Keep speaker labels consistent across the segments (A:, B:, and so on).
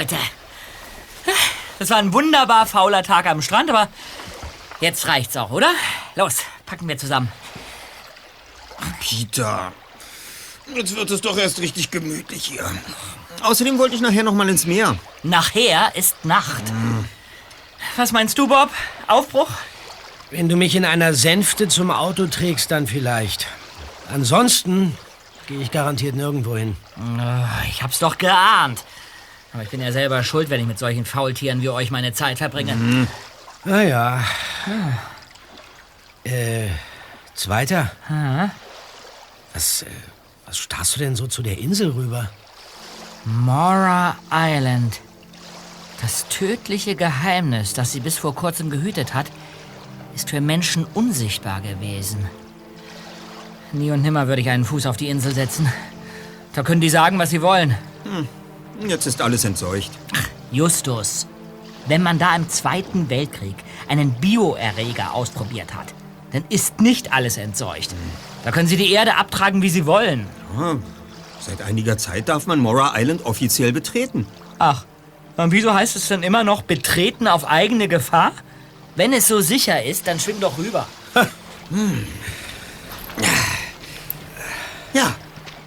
A: Leute. Das war ein wunderbar fauler Tag am Strand, aber jetzt reicht's auch, oder? Los, packen wir zusammen.
B: Peter, jetzt wird es doch erst richtig gemütlich hier. Außerdem wollte ich nachher noch mal ins Meer.
A: Nachher ist Nacht. Was meinst du, Bob? Aufbruch?
C: Wenn du mich in einer Sänfte zum Auto trägst, dann vielleicht. Ansonsten gehe ich garantiert nirgendwo hin.
A: Ah, Ich hab's doch geahnt. Aber ich bin ja selber schuld, wenn ich mit solchen Faultieren wie euch meine Zeit verbringe.
C: Naja. Äh, Zweiter? Was, äh, was starrst du denn so zu der Insel rüber?
A: Mora Island. Das tödliche Geheimnis, das sie bis vor kurzem gehütet hat, ist für Menschen unsichtbar gewesen. Nie und nimmer würde ich einen Fuß auf die Insel setzen. Da können die sagen, was sie wollen.
B: Jetzt ist alles entseucht.
A: Justus, wenn man da im Zweiten Weltkrieg einen Bioerreger ausprobiert hat, dann ist nicht alles entseucht. Da können sie die Erde abtragen, wie sie wollen.
B: Ah, Seit einiger Zeit darf man Mora Island offiziell betreten.
A: Ach, und wieso heißt es dann immer noch betreten auf eigene Gefahr? Wenn es so sicher ist, dann schwimm doch rüber.
B: Ja,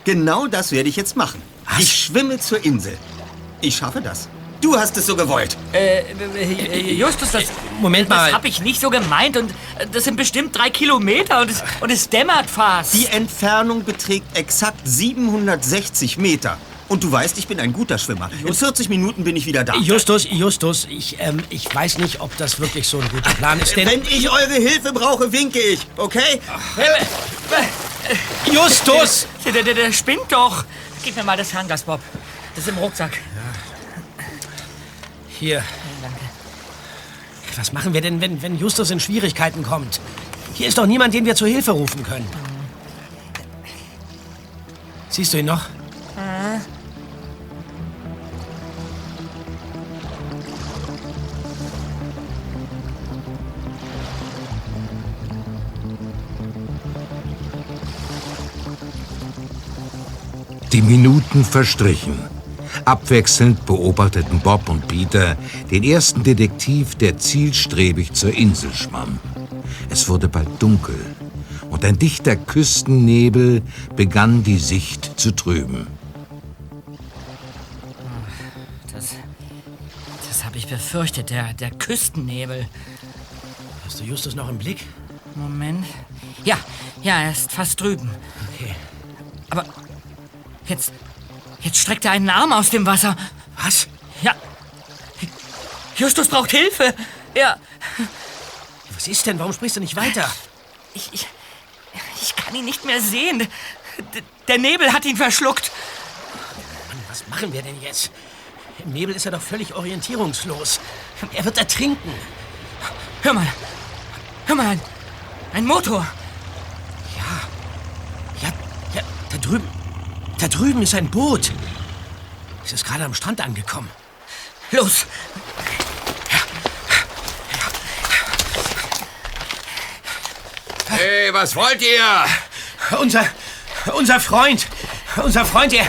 B: genau das werde ich jetzt machen. Ich schwimme zur Insel. Ich schaffe das. Du hast es so gewollt.
A: Äh, äh, Justus, das,
C: Moment mal.
A: das hab ich nicht so gemeint und äh, das sind bestimmt drei Kilometer und es, und es dämmert fast.
B: Die Entfernung beträgt exakt 760 Meter. Und du weißt, ich bin ein guter Schwimmer. In 40 Minuten bin ich wieder da.
C: Justus, Justus, ich, ähm, ich weiß nicht, ob das wirklich so ein guter Plan ist, denn...
B: Wenn ich eure Hilfe brauche, winke ich, okay?
C: Justus!
A: Der, der, der, der spinnt doch. Gib mir mal das Fernglas, Bob. Das ist im Rucksack.
C: Hier. Was machen wir denn, wenn, wenn Justus in Schwierigkeiten kommt? Hier ist doch niemand, den wir zur Hilfe rufen können. Siehst du ihn noch?
D: Die Minuten verstrichen. Abwechselnd beobachteten Bob und Peter den ersten Detektiv, der zielstrebig zur Insel schwamm. Es wurde bald dunkel und ein dichter Küstennebel begann die Sicht zu trüben.
A: Das, das habe ich befürchtet, der, der Küstennebel.
C: Hast du Justus noch im Blick?
A: Moment. Ja, ja, er ist fast drüben.
C: Okay.
A: Aber jetzt, jetzt streckt er einen Arm aus dem Wasser.
C: Was?
A: Ja. Justus braucht Hilfe. Ja,
C: Was ist denn? Warum sprichst du nicht weiter?
A: ich, ich, ich kann ihn nicht mehr sehen. D der Nebel hat ihn verschluckt.
C: Mann, was machen wir denn jetzt? Im Nebel ist er doch völlig orientierungslos. Er wird ertrinken.
A: Hör mal. Hör mal, ein, Motor.
C: Ja, ja, da drüben. Da drüben ist ein Boot. Es ist gerade am Strand angekommen.
A: Los.
E: Hey, was wollt ihr?
C: Unser, unser Freund, unser Freund, er,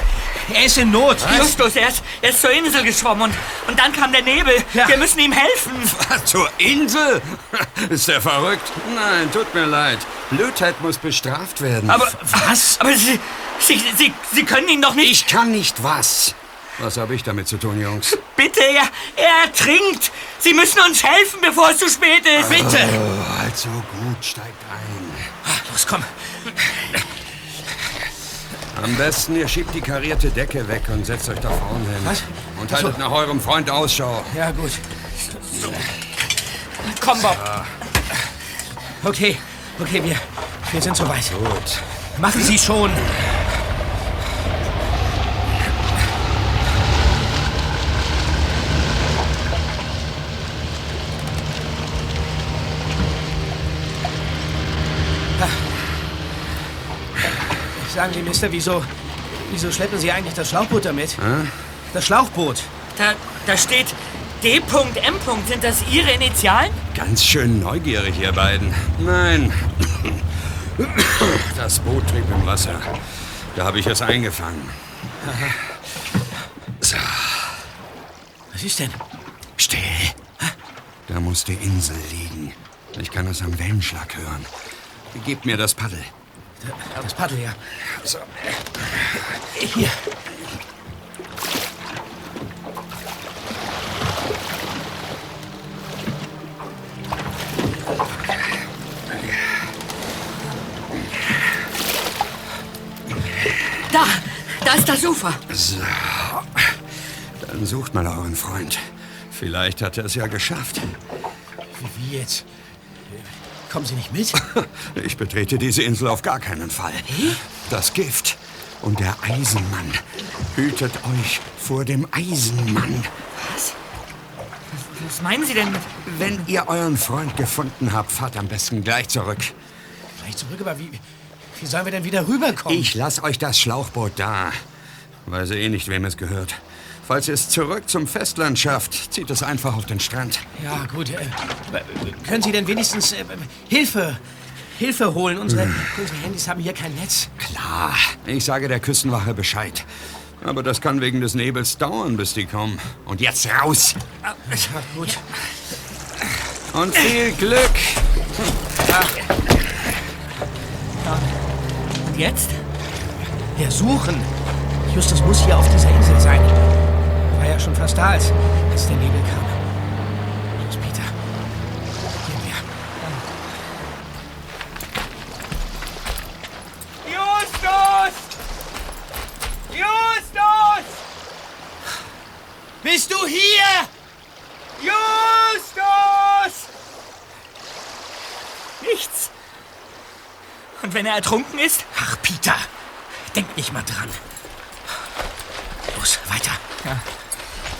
C: er ist in Not.
A: Justus, er ist, er ist zur Insel geschwommen und, und dann kam der Nebel.
C: Ja.
A: Wir müssen ihm helfen.
E: Zur Insel? Ist der verrückt? Nein, tut mir leid. Blödheit muss bestraft werden.
A: Aber was? Aber Sie, Sie, Sie, Sie können ihn doch nicht.
E: ich kann nicht was. Was habe ich damit zu tun, Jungs?
A: Bitte, er, er ertrinkt. Sie müssen uns helfen, bevor es zu spät ist. Bitte.
E: Oh, also gut, steigt ein.
C: Los, komm.
E: Am besten, ihr schiebt die karierte Decke weg und setzt euch da vorne hin.
C: Was?
E: Und haltet nach eurem Freund Ausschau.
C: Ja, gut.
A: Komm, Bob.
C: Okay, okay, wir, wir sind soweit.
E: Gut.
C: Machen Sie schon. Sagen Sie, Mister, wieso, wieso schleppen Sie eigentlich das Schlauchboot damit? Das Schlauchboot.
A: Da, da steht D.M. Sind das Ihre Initialen?
E: Ganz schön neugierig, ihr beiden. Nein. Das Boot trieb im Wasser. Da habe ich es eingefangen. So.
C: Was ist denn? Still.
E: Da muss die Insel liegen. Ich kann es am Wellenschlag hören. Gebt mir das Paddel.
C: Das Paddel, ja. So. Hier.
A: Da, da ist das Ufer.
E: So. Dann sucht mal euren Freund. Vielleicht hat er es ja geschafft.
C: Wie, wie jetzt? Kommen Sie nicht mit?
E: Ich betrete diese Insel auf gar keinen Fall. Das Gift und der Eisenmann. Hütet euch vor dem Eisenmann.
A: Was? Was meinen Sie denn mit...
E: Wenn ihr euren Freund gefunden habt, fahrt am besten gleich zurück.
C: Gleich zurück, aber wie, wie sollen wir denn wieder rüberkommen?
E: Ich lass euch das Schlauchboot da. Weiß eh nicht, wem es gehört. Falls ihr es zurück zum Festland schafft, zieht es einfach auf den Strand.
C: Ja, gut. Äh, können Sie denn wenigstens äh, Hilfe, Hilfe holen? Unsere, unsere Handys haben hier kein Netz.
E: Klar, ich sage der Küstenwache Bescheid. Aber das kann wegen des Nebels dauern, bis die kommen. Und jetzt raus!
C: Ja, gut.
E: Und viel Glück!
A: Und jetzt?
C: Wir suchen. Justus muss hier auf dieser Insel sein. War ja schon fast da, als, als der Nebel kam. Los, Peter. Gehen wir.
F: Justus! Justus!
C: Bist du hier?
F: Justus!
A: Nichts. Und wenn er ertrunken ist?
C: Ach, Peter. Denk nicht mal dran. Los, weiter.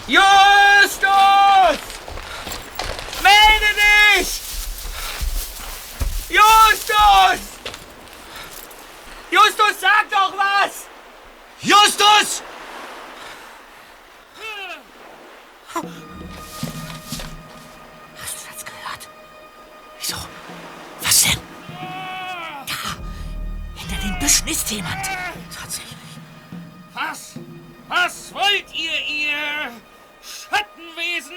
F: Justus! Melde dich! Justus! Justus, sag doch was!
C: Justus!
A: Hast du das gehört?
C: Wieso? Was denn?
A: Hinter den Büschen ist jemand.
C: Tatsächlich.
F: Was? Was wollt ihr, ihr Schattenwesen?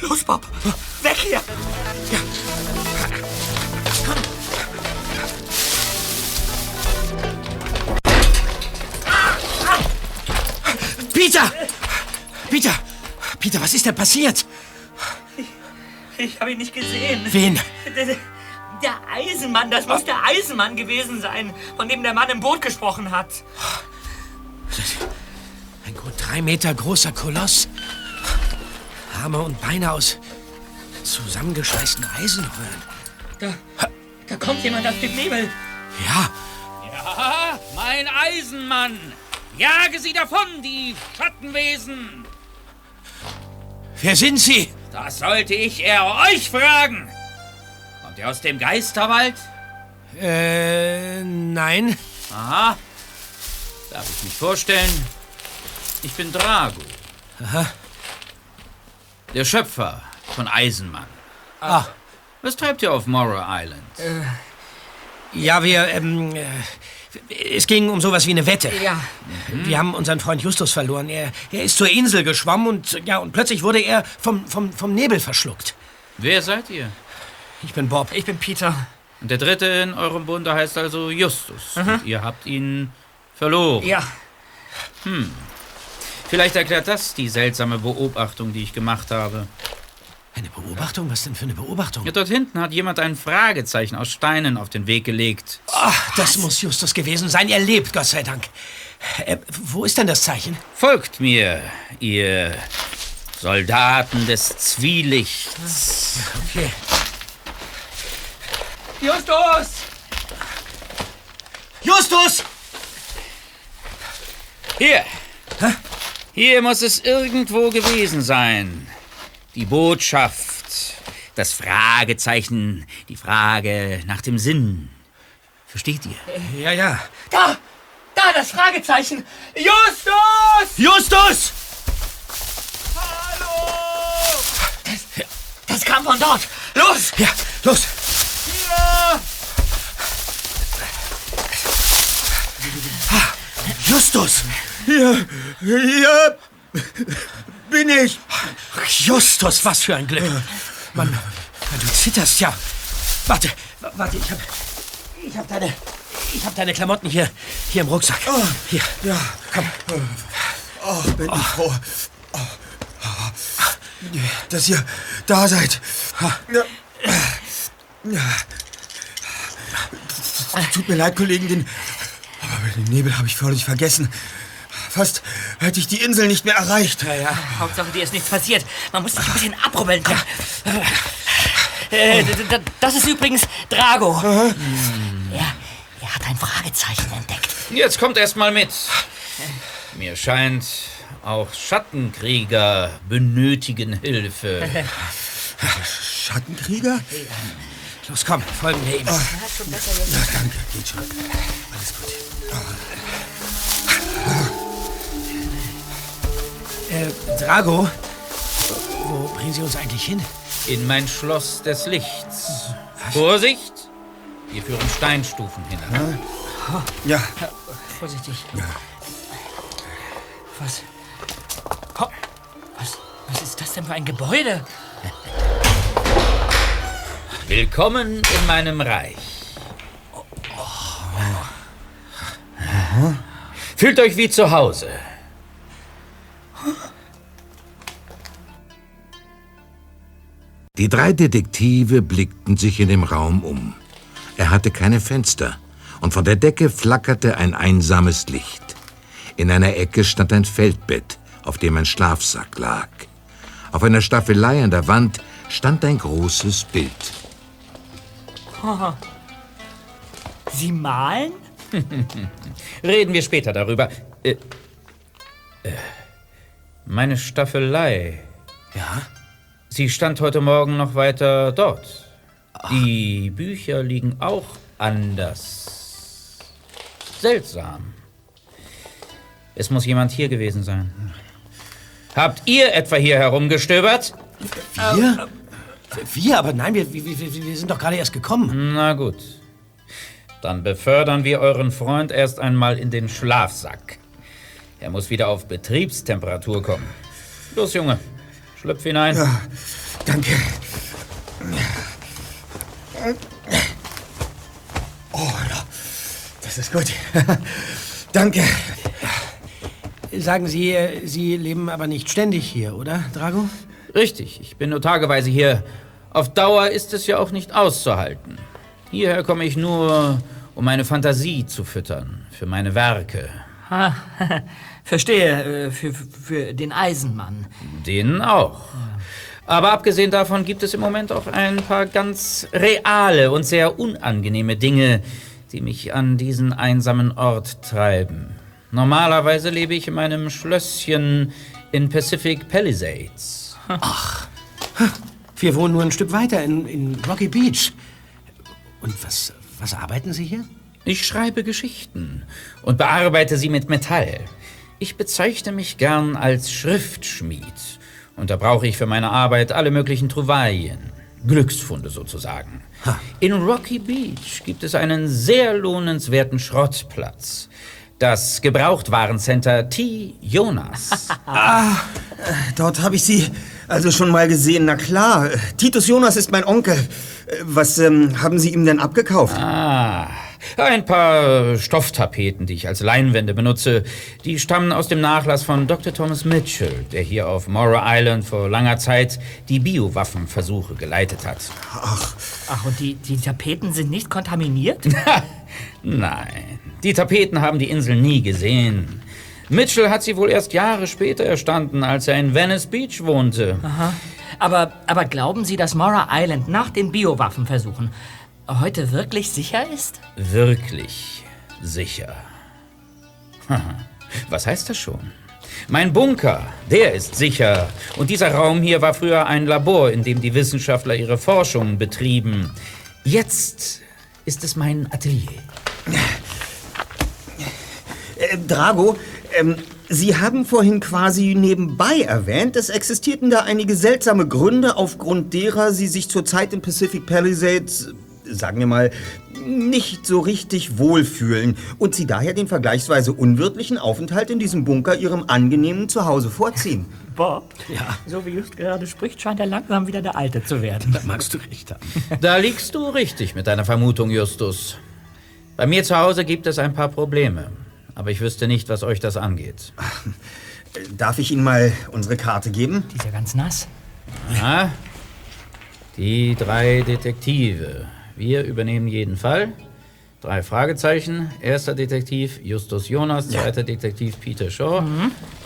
A: Los, Bob. Weg hier.
C: Peter! Peter! Peter, was ist denn passiert?
A: Ich habe ihn nicht gesehen.
C: Wen?
A: Der, der Eisenmann, das muss der Eisenmann gewesen sein, von dem der Mann im Boot gesprochen hat.
C: Ein gut drei Meter großer Koloss. Arme und Beine aus zusammengeschweißten Eisenröhren.
A: Da, da kommt jemand aus dem Nebel.
C: Ja,
F: Ja, mein Eisenmann! Jage sie davon, die Schattenwesen!
C: wer sind Sie?
F: Das sollte ich eher euch fragen. Kommt ihr aus dem Geisterwald?
C: Äh, nein.
F: Aha. Darf ich mich vorstellen? Ich bin Drago.
C: Aha.
F: Der Schöpfer von Eisenmann.
C: Ah,
F: Was treibt ihr auf Morrow Island?
C: ja, wir, ähm, äh, es ging um sowas wie eine Wette.
A: Ja,
C: Wir haben unseren Freund Justus verloren. Er, er ist zur Insel geschwommen und, ja, und plötzlich wurde er vom, vom, vom Nebel verschluckt.
F: Wer seid ihr?
C: Ich bin Bob.
A: ich bin Peter.
F: Und der dritte in eurem Bunde heißt also Justus. Und ihr habt ihn verloren.
A: Ja,
F: Vielleicht erklärt das die seltsame Beobachtung, die ich gemacht habe.
C: Eine Beobachtung? Was denn für eine Beobachtung?
F: Ja, dort hinten hat jemand ein Fragezeichen aus Steinen auf den Weg gelegt.
C: Ach, das muss Justus gewesen sein. Er lebt, Gott sei Dank. Äh, wo ist denn das Zeichen?
F: Folgt mir, ihr Soldaten des Zwielichts.
C: Okay.
F: Justus!
C: Justus!
F: Hier! Hier muss es irgendwo gewesen sein. Die Botschaft, das Fragezeichen, die Frage nach dem Sinn. Versteht ihr?
C: Ja, ja.
A: da, da das Fragezeichen. Justus!
C: Justus!
A: Das kam von dort. Los!
C: Ja, los! Ah, Justus! Ja, ja.
B: bin ich.
C: Justus, was für ein Glück. Mann, du zitterst ja. Warte, warte, ich hab. Ich hab deine. Ich hab deine Klamotten hier. Hier im Rucksack. Hier.
B: Ja, komm. Oh, bin ich froh. Oh, Dass ihr da seid. Tut mir leid, Kollegen, den, aber den Nebel habe ich völlig vergessen. Fast hätte ich die Insel nicht mehr erreicht.
C: Ja, ja.
A: Hauptsache, dir ist nichts passiert. Man muss sich ein bisschen abrubbeln. Äh, d- das ist übrigens Drago. Er, er hat ein Fragezeichen entdeckt.
F: Jetzt kommt erst mal mit. Mir scheint, auch Schattenkrieger benötigen Hilfe.
B: Schattenkrieger?
C: Los, komm, folgen wir ihm.
B: Ja, danke, geht schon. Alles gut.
C: Äh, Drago, wo bringen Sie uns eigentlich hin?
F: In mein Schloss des Lichts. Vorsicht! Wir führen Steinstufen hinan.
B: Ja,
A: Vorsichtig. Was? Ho- Was, was ist das denn für ein Gebäude?
F: Willkommen in meinem Reich. Fühlt euch wie zu Hause.
D: Die drei Detektive blickten sich in dem Raum um. Er hatte keine Fenster und von der Decke flackerte ein einsames Licht. In einer Ecke stand ein Feldbett, auf dem ein Schlafsack lag. Auf einer Staffelei an der Wand stand ein großes Bild.
A: Sie malen?
F: Reden wir später darüber. Äh, äh, meine Staffelei.
C: Ja?
F: Sie stand heute Morgen noch weiter dort. Die Bücher liegen auch anders. Seltsam. Es muss jemand hier gewesen sein. Habt ihr etwa hier herumgestöbert?
C: Wir? Wir? Aber nein, wir, wir, wir, wir sind doch gerade erst gekommen.
F: Na gut. Dann befördern wir euren Freund erst einmal in den Schlafsack. Er muss wieder auf Betriebstemperatur kommen. Los, Junge. Schlüpf hinein.
B: danke. Oh, ja. Das ist gut. danke.
C: Sagen Sie, Sie leben aber nicht ständig hier, oder, Drago?
F: Richtig, ich bin nur tageweise hier. Auf Dauer ist es ja auch nicht auszuhalten. Hierher komme ich nur, um meine Fantasie zu füttern, für meine Werke.
A: Ha, verstehe, äh, für, für den Eisenmann.
F: Den auch. Aber abgesehen davon gibt es im Moment auch ein paar ganz reale und sehr unangenehme Dinge, die mich an diesen einsamen Ort treiben. Normalerweise lebe ich in meinem Schlösschen in Pacific Palisades.
C: Wir wohnen nur ein Stück weiter in, in Rocky Beach. Und was, was arbeiten Sie hier?
F: Ich schreibe Geschichten und bearbeite sie mit Metall. Ich bezeichne mich gern als Schriftschmied. Und da brauche ich für meine Arbeit alle möglichen Trouvaillen. Glücksfunde sozusagen. In Rocky Beach gibt es einen sehr lohnenswerten Schrottplatz. Das Gebrauchtwarencenter T. Jonas.
B: Dort habe ich Sie also schon mal gesehen. Na klar. Titus Jonas ist mein Onkel. Äh, Was ähm, haben Sie ihm denn abgekauft?
F: Ah, ein paar Stofftapeten, die ich als Leinwände benutze, die stammen aus dem Nachlass von Dr. Thomas Mitchell, der hier auf Morrow Island vor langer Zeit die Biowaffenversuche geleitet hat.
A: Ach, und die, die Tapeten sind nicht kontaminiert?
F: Nein, die Tapeten haben die Insel nie gesehen. Mitchell hat sie wohl erst Jahre später erstanden, als er in Venice Beach wohnte.
A: aber, aber glauben Sie, dass Mora Island nach den Biowaffenversuchen heute wirklich sicher ist?
F: Wirklich sicher. Was heißt das schon? Mein Bunker, der ist sicher. Und dieser Raum hier war früher ein Labor, in dem die Wissenschaftler ihre Forschungen betrieben. Jetzt ist es mein Atelier.
B: Äh, Drago, ähm, Sie haben vorhin quasi nebenbei erwähnt, es existierten da einige seltsame Gründe, aufgrund derer Sie sich zurzeit in Pacific Palisades, sagen wir mal, nicht so richtig wohlfühlen und Sie daher den vergleichsweise unwirtlichen Aufenthalt in diesem Bunker Ihrem angenehmen Zuhause vorziehen.
A: Bob. Ja. So wie just gerade spricht, scheint er langsam wieder der Alte zu werden.
C: Da magst du recht haben.
F: Da liegst du richtig mit deiner Vermutung, Justus. Bei mir zu Hause gibt es ein paar Probleme. Aber ich wüsste nicht, was euch das angeht.
B: Darf ich Ihnen mal unsere Karte geben?
A: Die ist ja ganz nass.
F: Ja, die drei Detektive. Wir übernehmen jeden Fall. Drei Fragezeichen. Erster Detektiv Justus Jonas, zweiter Detektiv Peter Shaw.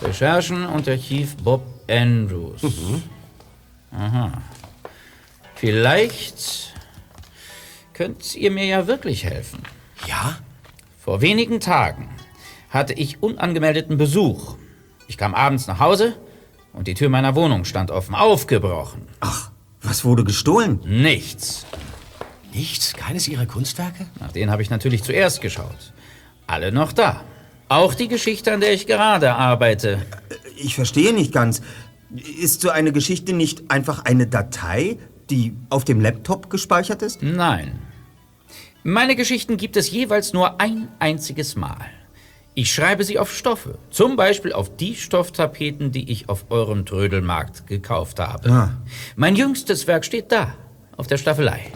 F: Recherchen und Archiv Bob Andrews. Aha. Vielleicht könnt ihr mir ja wirklich helfen.
C: Ja?
F: Vor wenigen Tagen hatte ich unangemeldeten Besuch. Ich kam abends nach Hause und die Tür meiner Wohnung stand offen, aufgebrochen.
B: Ach, was wurde gestohlen?
F: Nichts.
C: Nichts? Keines ihrer Kunstwerke?
F: Nach denen habe ich natürlich zuerst geschaut. Alle noch da. Auch die Geschichte, an der ich gerade arbeite.
B: Ich verstehe nicht ganz. Ist so eine Geschichte nicht einfach eine Datei, die auf dem Laptop gespeichert ist?
F: Nein. Meine Geschichten gibt es jeweils nur ein einziges Mal. Ich schreibe sie auf Stoffe. Zum Beispiel auf die Stofftapeten, die ich auf eurem Trödelmarkt gekauft habe.
B: Ah.
F: Mein jüngstes Werk steht da, auf der Staffelei.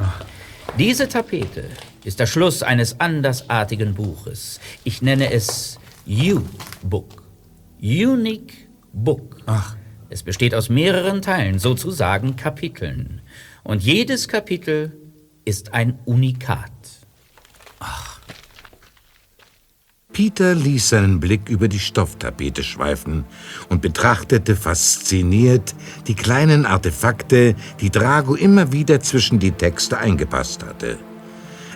F: Diese Tapete ist der Schluss eines andersartigen Buches. Ich nenne es U-Book. Unique Book.
B: Ach.
F: Es besteht aus mehreren Teilen, sozusagen Kapiteln. Und jedes Kapitel ist ein Unikat.
D: Peter ließ seinen Blick über die Stofftapete schweifen und betrachtete fasziniert die kleinen Artefakte, die Drago immer wieder zwischen die Texte eingepasst hatte.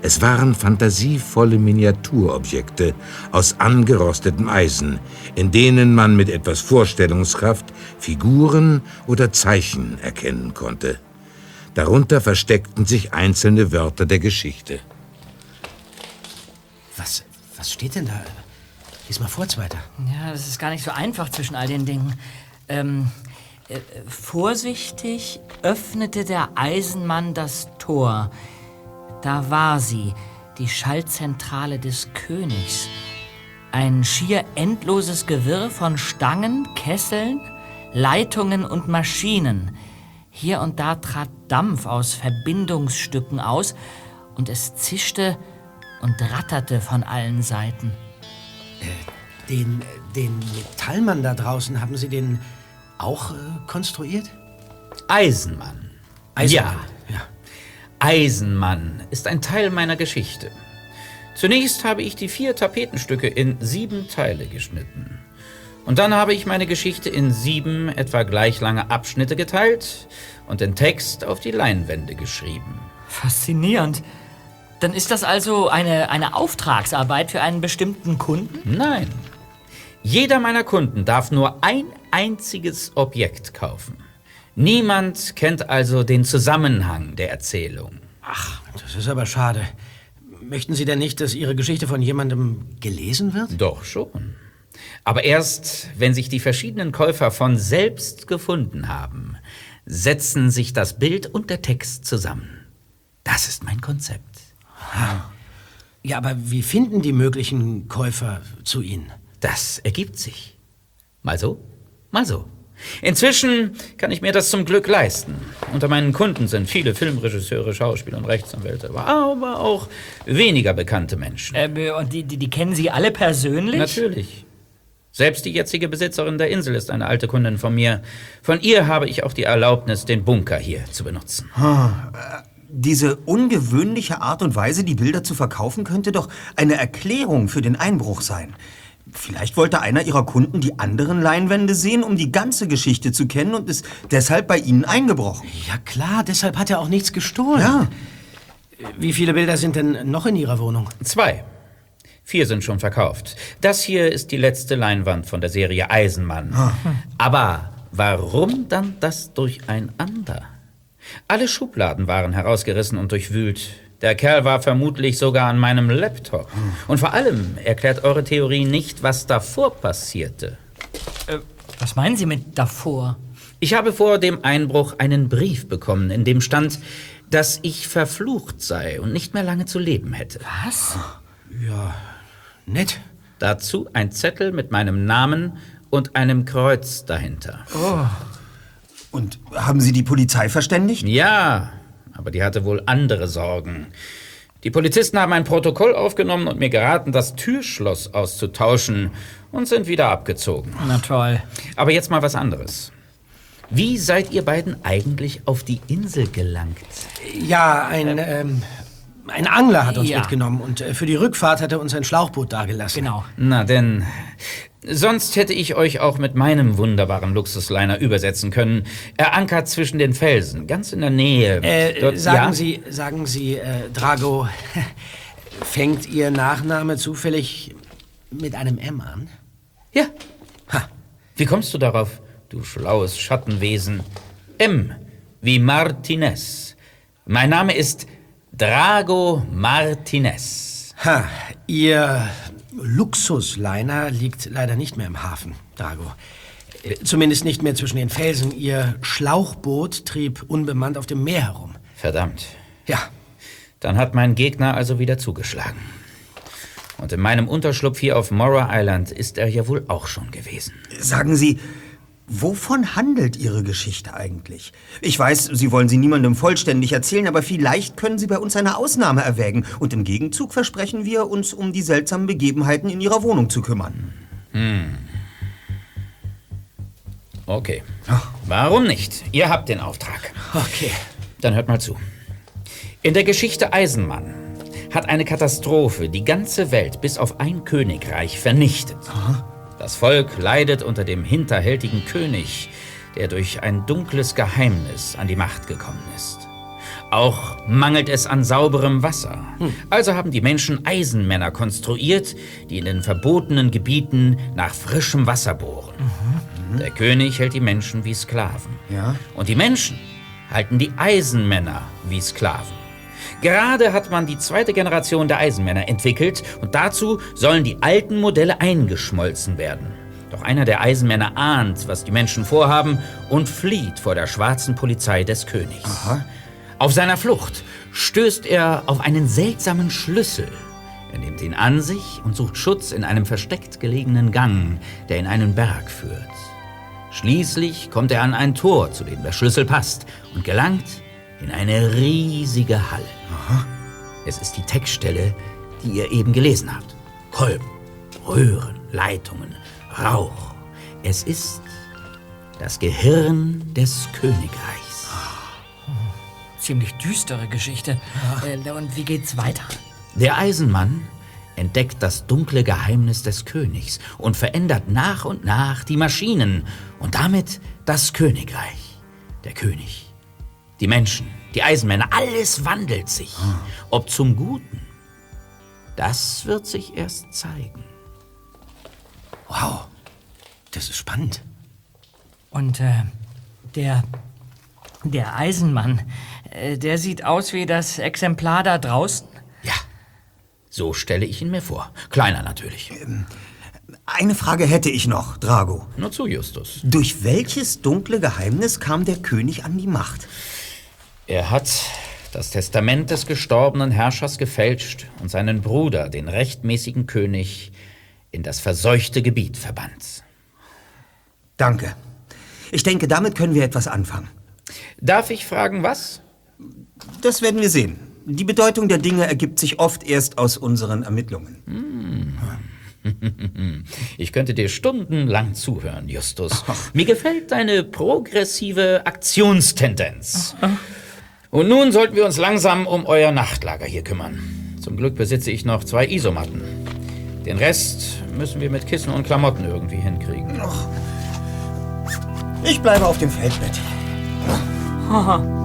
D: Es waren fantasievolle Miniaturobjekte aus angerostetem Eisen, in denen man mit etwas Vorstellungskraft Figuren oder Zeichen erkennen konnte. Darunter versteckten sich einzelne Wörter der Geschichte.
C: Was, was steht denn da? Lies mal vor, Zweiter.
A: Ja, das ist gar nicht so einfach zwischen all den Dingen. Ähm, äh, vorsichtig öffnete der Eisenmann das Tor. Da war sie, die Schaltzentrale des Königs. Ein schier endloses Gewirr von Stangen, Kesseln, Leitungen und Maschinen. Hier und da trat Dampf aus Verbindungsstücken aus und es zischte und ratterte von allen Seiten.
C: Den, den Metallmann da draußen, haben Sie den auch äh, konstruiert?
F: Eisenmann.
C: Eisenmann.
F: Ja.
C: ja.
F: Eisenmann ist ein Teil meiner Geschichte. Zunächst habe ich die vier Tapetenstücke in sieben Teile geschnitten. Und dann habe ich meine Geschichte in sieben etwa gleich lange Abschnitte geteilt und den Text auf die Leinwände geschrieben.
A: Faszinierend. Dann ist das also eine, eine Auftragsarbeit für einen bestimmten Kunden?
F: Nein. Jeder meiner Kunden darf nur ein einziges Objekt kaufen. Niemand kennt also den Zusammenhang der Erzählung.
C: Ach, das ist aber schade. Möchten Sie denn nicht, dass Ihre Geschichte von jemandem gelesen wird?
F: Doch schon. Aber erst, wenn sich die verschiedenen Käufer von selbst gefunden haben, setzen sich das Bild und der Text zusammen. Das ist mein Konzept.
C: Ja, aber wie finden die möglichen Käufer zu Ihnen?
F: Das ergibt sich. Mal so, mal so. Inzwischen kann ich mir das zum Glück leisten. Unter meinen Kunden sind viele Filmregisseure, Schauspieler und Rechtsanwälte, aber auch weniger bekannte Menschen.
A: Äh, und die, die, die kennen Sie alle persönlich?
F: Natürlich. Selbst die jetzige Besitzerin der Insel ist eine alte Kundin von mir. Von ihr habe ich auch die Erlaubnis, den Bunker hier zu benutzen.
B: Diese ungewöhnliche Art und Weise, die Bilder zu verkaufen, könnte doch eine Erklärung für den Einbruch sein. Vielleicht wollte einer Ihrer Kunden die anderen Leinwände sehen, um die ganze Geschichte zu kennen und ist deshalb bei Ihnen eingebrochen.
C: Ja klar, deshalb hat er auch nichts gestohlen.
B: Ja,
C: Wie viele Bilder sind denn noch in Ihrer Wohnung?
F: Zwei. Vier sind schon verkauft. Das hier ist die letzte Leinwand von der Serie Eisenmann. Aber warum dann das Durcheinander? Alle Schubladen waren herausgerissen und durchwühlt. Der Kerl war vermutlich sogar an meinem Laptop. Und vor allem erklärt eure Theorie nicht, was davor passierte.
A: Was meinen Sie mit davor?
F: Ich habe vor dem Einbruch einen Brief bekommen, in dem stand, dass ich verflucht sei und nicht mehr lange zu leben hätte.
A: Was?
C: Nett.
F: Dazu ein Zettel mit meinem Namen und einem Kreuz dahinter.
B: Und haben Sie die Polizei verständigt?
F: Ja, aber die hatte wohl andere Sorgen. Die Polizisten haben ein Protokoll aufgenommen und mir geraten, das Türschloss auszutauschen und sind wieder abgezogen.
A: Na toll.
F: Aber jetzt mal was anderes. Wie seid ihr beiden eigentlich auf die Insel gelangt?
C: Ja, ein, ähm, ein Angler hat uns
A: Ja.
C: mitgenommen und äh, für die Rückfahrt hat er uns ein Schlauchboot dagelassen.
A: Genau.
F: Na denn, sonst hätte ich euch auch mit meinem wunderbaren Luxusliner übersetzen können. Er ankert zwischen den Felsen, ganz in der Nähe.
C: Äh,
F: Dort-
C: sagen
F: ja?
C: Sie, sagen Sie, äh, Drago, fängt Ihr Nachname zufällig mit einem M an?
F: Ja. Ha. Wie kommst du darauf, du schlaues Schattenwesen? M wie Martinez. Mein Name ist Drago Martinez.
C: Ha, Ihr Luxusliner liegt leider nicht mehr im Hafen, Drago. Äh, Zumindest nicht mehr zwischen den Felsen. Ihr Schlauchboot trieb unbemannt auf dem Meer herum.
F: Verdammt.
C: Ja,
F: Dann hat mein Gegner also wieder zugeschlagen. Und in meinem Unterschlupf hier auf Mora Island ist er ja wohl auch schon gewesen.
B: Sagen Sie, wovon handelt Ihre Geschichte eigentlich? Ich weiß, Sie wollen sie niemandem vollständig erzählen, aber vielleicht können Sie bei uns eine Ausnahme erwägen. Und im Gegenzug versprechen wir, uns um die seltsamen Begebenheiten in Ihrer Wohnung zu kümmern.
F: Okay. Warum nicht? Ihr habt den Auftrag.
C: okay.
F: Dann hört mal zu. In der Geschichte Eisenmann hat eine Katastrophe die ganze Welt bis auf ein Königreich vernichtet. Das Volk leidet unter dem hinterhältigen König, der durch ein dunkles Geheimnis an die Macht gekommen ist. Auch mangelt es an sauberem Wasser. Also haben die Menschen Eisenmänner konstruiert, die in den verbotenen Gebieten nach frischem Wasser bohren. Der König hält die Menschen wie Sklaven.
B: Ja?
F: Und die Menschen halten die Eisenmänner wie Sklaven. Gerade hat man die zweite Generation der Eisenmänner entwickelt und dazu sollen die alten Modelle eingeschmolzen werden. Doch einer der Eisenmänner ahnt, was die Menschen vorhaben und flieht vor der schwarzen Polizei des Königs. Auf seiner Flucht stößt er auf einen seltsamen Schlüssel. Er nimmt ihn an sich und sucht Schutz in einem versteckt gelegenen Gang, der in einen Berg führt. Schließlich kommt er an ein Tor, zu dem der Schlüssel passt, und gelangt in eine riesige Halle. Es ist die Textstelle, die ihr eben gelesen habt. Kolben, Röhren, Leitungen, Rauch. Es ist das Gehirn des Königreichs.
A: Ziemlich düstere Geschichte. Äh, und wie geht's weiter?
F: Der Eisenmann entdeckt das dunkle Geheimnis des Königs und verändert nach und nach die Maschinen und damit das Königreich. Der König, die Menschen, die Eisenmänner, alles wandelt sich. Ob zum Guten, das wird sich erst zeigen.
C: Wow, das ist spannend.
A: Und äh, der, der Eisenmann, äh, der sieht aus wie das Exemplar da draußen.
F: Ja, so stelle ich ihn mir vor. Kleiner natürlich.
B: Eine Frage hätte ich noch, Drago.
F: Nur zu, Justus.
B: Durch welches dunkle Geheimnis kam der König an die Macht?
F: Er hat das Testament des gestorbenen Herrschers gefälscht und seinen Bruder, den rechtmäßigen König, in das verseuchte Gebiet verbannt.
B: Danke. Ich denke, damit können wir etwas anfangen.
F: Darf ich fragen, was?
B: Das werden wir sehen. Die Bedeutung der Dinge ergibt sich oft erst aus unseren Ermittlungen.
F: Ich könnte dir stundenlang zuhören, Justus. Mir gefällt deine progressive Aktionstendenz. Und nun sollten wir uns langsam um euer Nachtlager hier kümmern. Zum Glück besitze ich noch zwei Isomatten. Den Rest müssen wir mit Kissen und Klamotten irgendwie hinkriegen.
B: Ich bleibe auf dem Feldbett.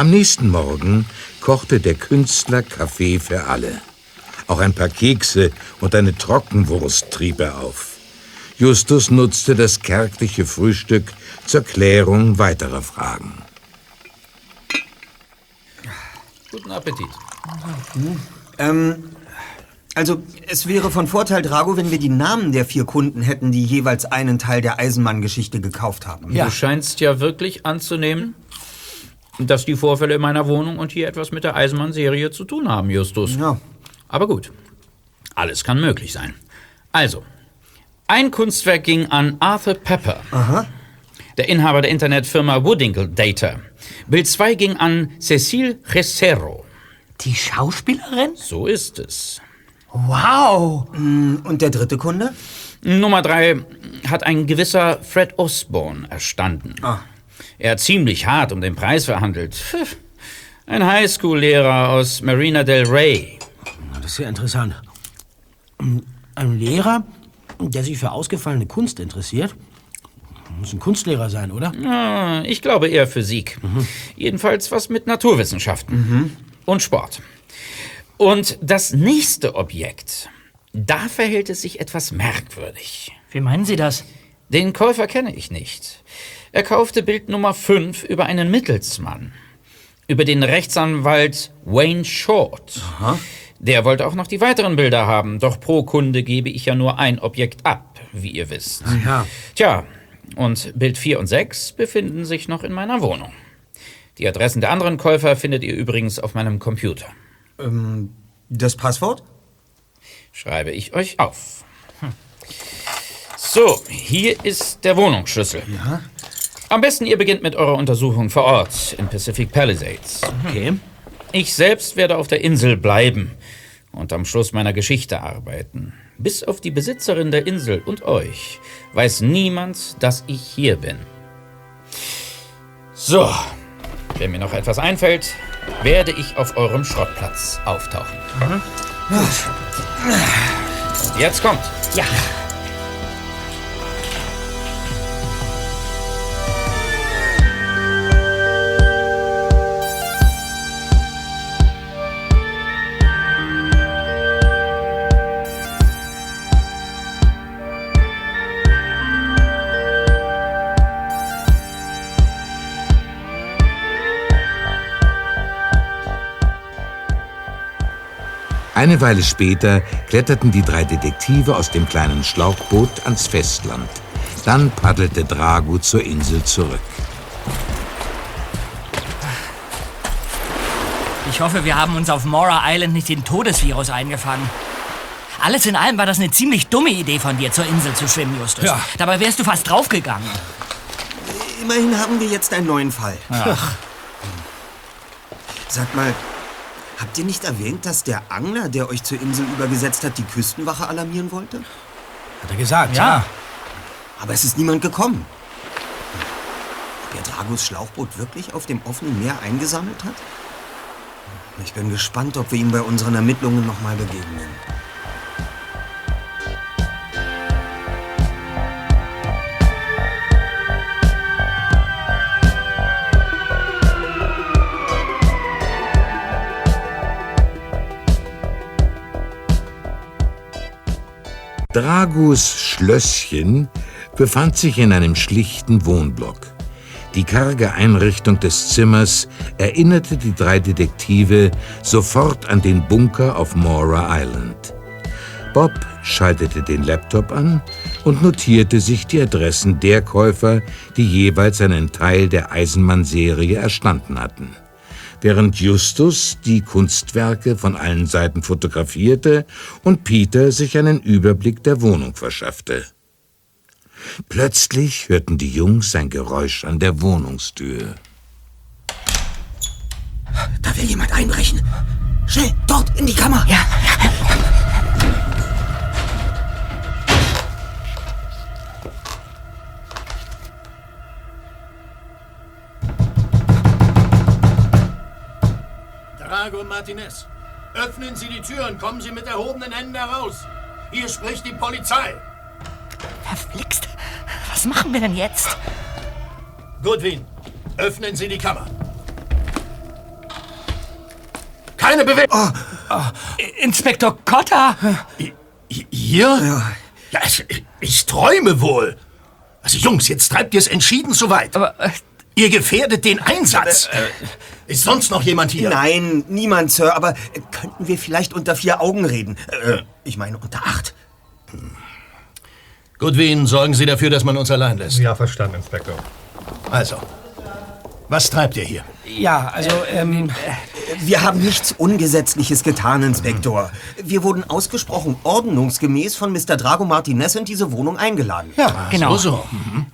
D: Am nächsten Morgen kochte der Künstler Kaffee für alle. Auch ein paar Kekse und eine Trockenwurst trieb er auf. Justus nutzte das kärgliche Frühstück zur Klärung weiterer Fragen.
F: Guten Appetit.
B: Ähm, also, es wäre von Vorteil, Drago, wenn wir die Namen der vier Kunden hätten, die jeweils einen Teil der Eisenmann-Geschichte gekauft haben.
F: Du scheinst ja wirklich anzunehmen, dass die Vorfälle in meiner Wohnung und hier etwas mit der Eisenmann-Serie zu tun haben, Justus.
B: Ja.
F: Aber gut, alles kann möglich sein. Also, ein Kunstwerk ging an Arthur Pepper, der Inhaber der Internetfirma Woodinkle Data. Bild 2 ging an Cecile Recero.
A: Die Schauspielerin?
F: So ist es.
A: Wow!
B: Und der dritte Kunde?
F: Nummer 3 hat ein gewisser Fred Osborne erstanden. Er hat ziemlich hart um den Preis verhandelt. Ein Highschool-Lehrer aus Marina del Rey.
C: Das ist ja interessant. Ein Lehrer, der sich für ausgefallene Kunst interessiert, muss ein Kunstlehrer sein, oder?
F: Ah, Ich glaube eher Physik. Jedenfalls was mit Naturwissenschaften. Und Sport. Und das nächste Objekt, da verhält es sich etwas merkwürdig.
A: Wie meinen Sie das?
F: Den Käufer kenne ich nicht. Er kaufte Bild Nummer 5 über einen Mittelsmann. Über den Rechtsanwalt Wayne Short. Der wollte auch noch die weiteren Bilder haben, doch pro Kunde gebe ich ja nur ein Objekt ab, wie ihr wisst.
C: Ja.
F: Tja, und Bild 4 und 6 befinden sich noch in meiner Wohnung. Die Adressen der anderen Käufer findet ihr übrigens auf meinem Computer.
B: Das Passwort?
F: Schreibe ich euch auf. Hm. So, hier ist der Wohnungsschlüssel.
B: Ja.
F: Am besten ihr beginnt mit eurer Untersuchung vor Ort in Pacific Palisades.
C: Okay.
F: Ich selbst werde auf der Insel bleiben und am Schluss meiner Geschichte arbeiten. Bis auf die Besitzerin der Insel und euch weiß niemand, dass ich hier bin. So, wenn mir noch etwas einfällt, werde ich auf eurem Schrottplatz auftauchen. Jetzt kommt.
A: Ja.
D: Eine Weile später kletterten die drei Detektive aus dem kleinen Schlauchboot ans Festland. Dann paddelte Drago zur Insel zurück.
A: Ich hoffe, wir haben uns auf Mora Island nicht den Todesvirus eingefangen. Alles in allem war das eine ziemlich dumme Idee von dir, zur Insel zu schwimmen, Justus.
C: Ja.
A: Dabei wärst du fast draufgegangen.
B: Immerhin haben wir jetzt einen neuen Fall. Sag mal, habt ihr nicht erwähnt, dass der Angler, der euch zur Insel übergesetzt hat, die Küstenwache alarmieren wollte?
C: Hat er gesagt,
A: Ja.
B: Aber es ist niemand gekommen. Ob er Dragos Schlauchboot wirklich auf dem offenen Meer eingesammelt hat? Ich bin gespannt, ob wir ihm bei unseren Ermittlungen nochmal begegnen.
D: Dragos Schlösschen befand sich in einem schlichten Wohnblock. Die karge Einrichtung des Zimmers erinnerte die drei Detektive sofort an den Bunker auf Mora Island. Bob schaltete den Laptop an und notierte sich die Adressen der Käufer, die jeweils einen Teil der Eisenmann-Serie erstanden hatten während Justus die Kunstwerke von allen Seiten fotografierte und Peter sich einen Überblick der Wohnung verschaffte. Plötzlich hörten die Jungs ein Geräusch an der Wohnungstür.
B: Da will jemand einbrechen. Schnell, dort, in die Kammer.
A: Ja.
G: Drago Martinez, öffnen Sie die Tür und kommen Sie mit erhobenen Händen heraus. Hier spricht die Polizei.
A: Verflixt. Was machen wir denn jetzt?
G: Goodwin, öffnen Sie die Kammer. keine Bewegung.
C: Inspektor Cotta!
G: Ihr? Ja, ich, ich träume wohl. Also Jungs, jetzt treibt ihr es entschieden zu weit.
C: Aber äh,
G: Ihr gefährdet den Einsatz. Ist sonst noch jemand hier?
B: Nein, niemand, Sir, aber äh, könnten wir vielleicht unter vier Augen reden? Äh, ich meine unter acht.
G: Goodwin, sorgen Sie dafür, dass man uns allein lässt.
H: Ja, verstanden, Inspektor.
G: Also, was treibt ihr hier?
C: ja, also, ähm,
B: Wir haben nichts Ungesetzliches getan, Inspektor. Wir wurden ausgesprochen ordnungsgemäß von Mr. Drago Martinez in diese Wohnung eingeladen.
C: ja,
A: Genau.
G: So, so. Mhm.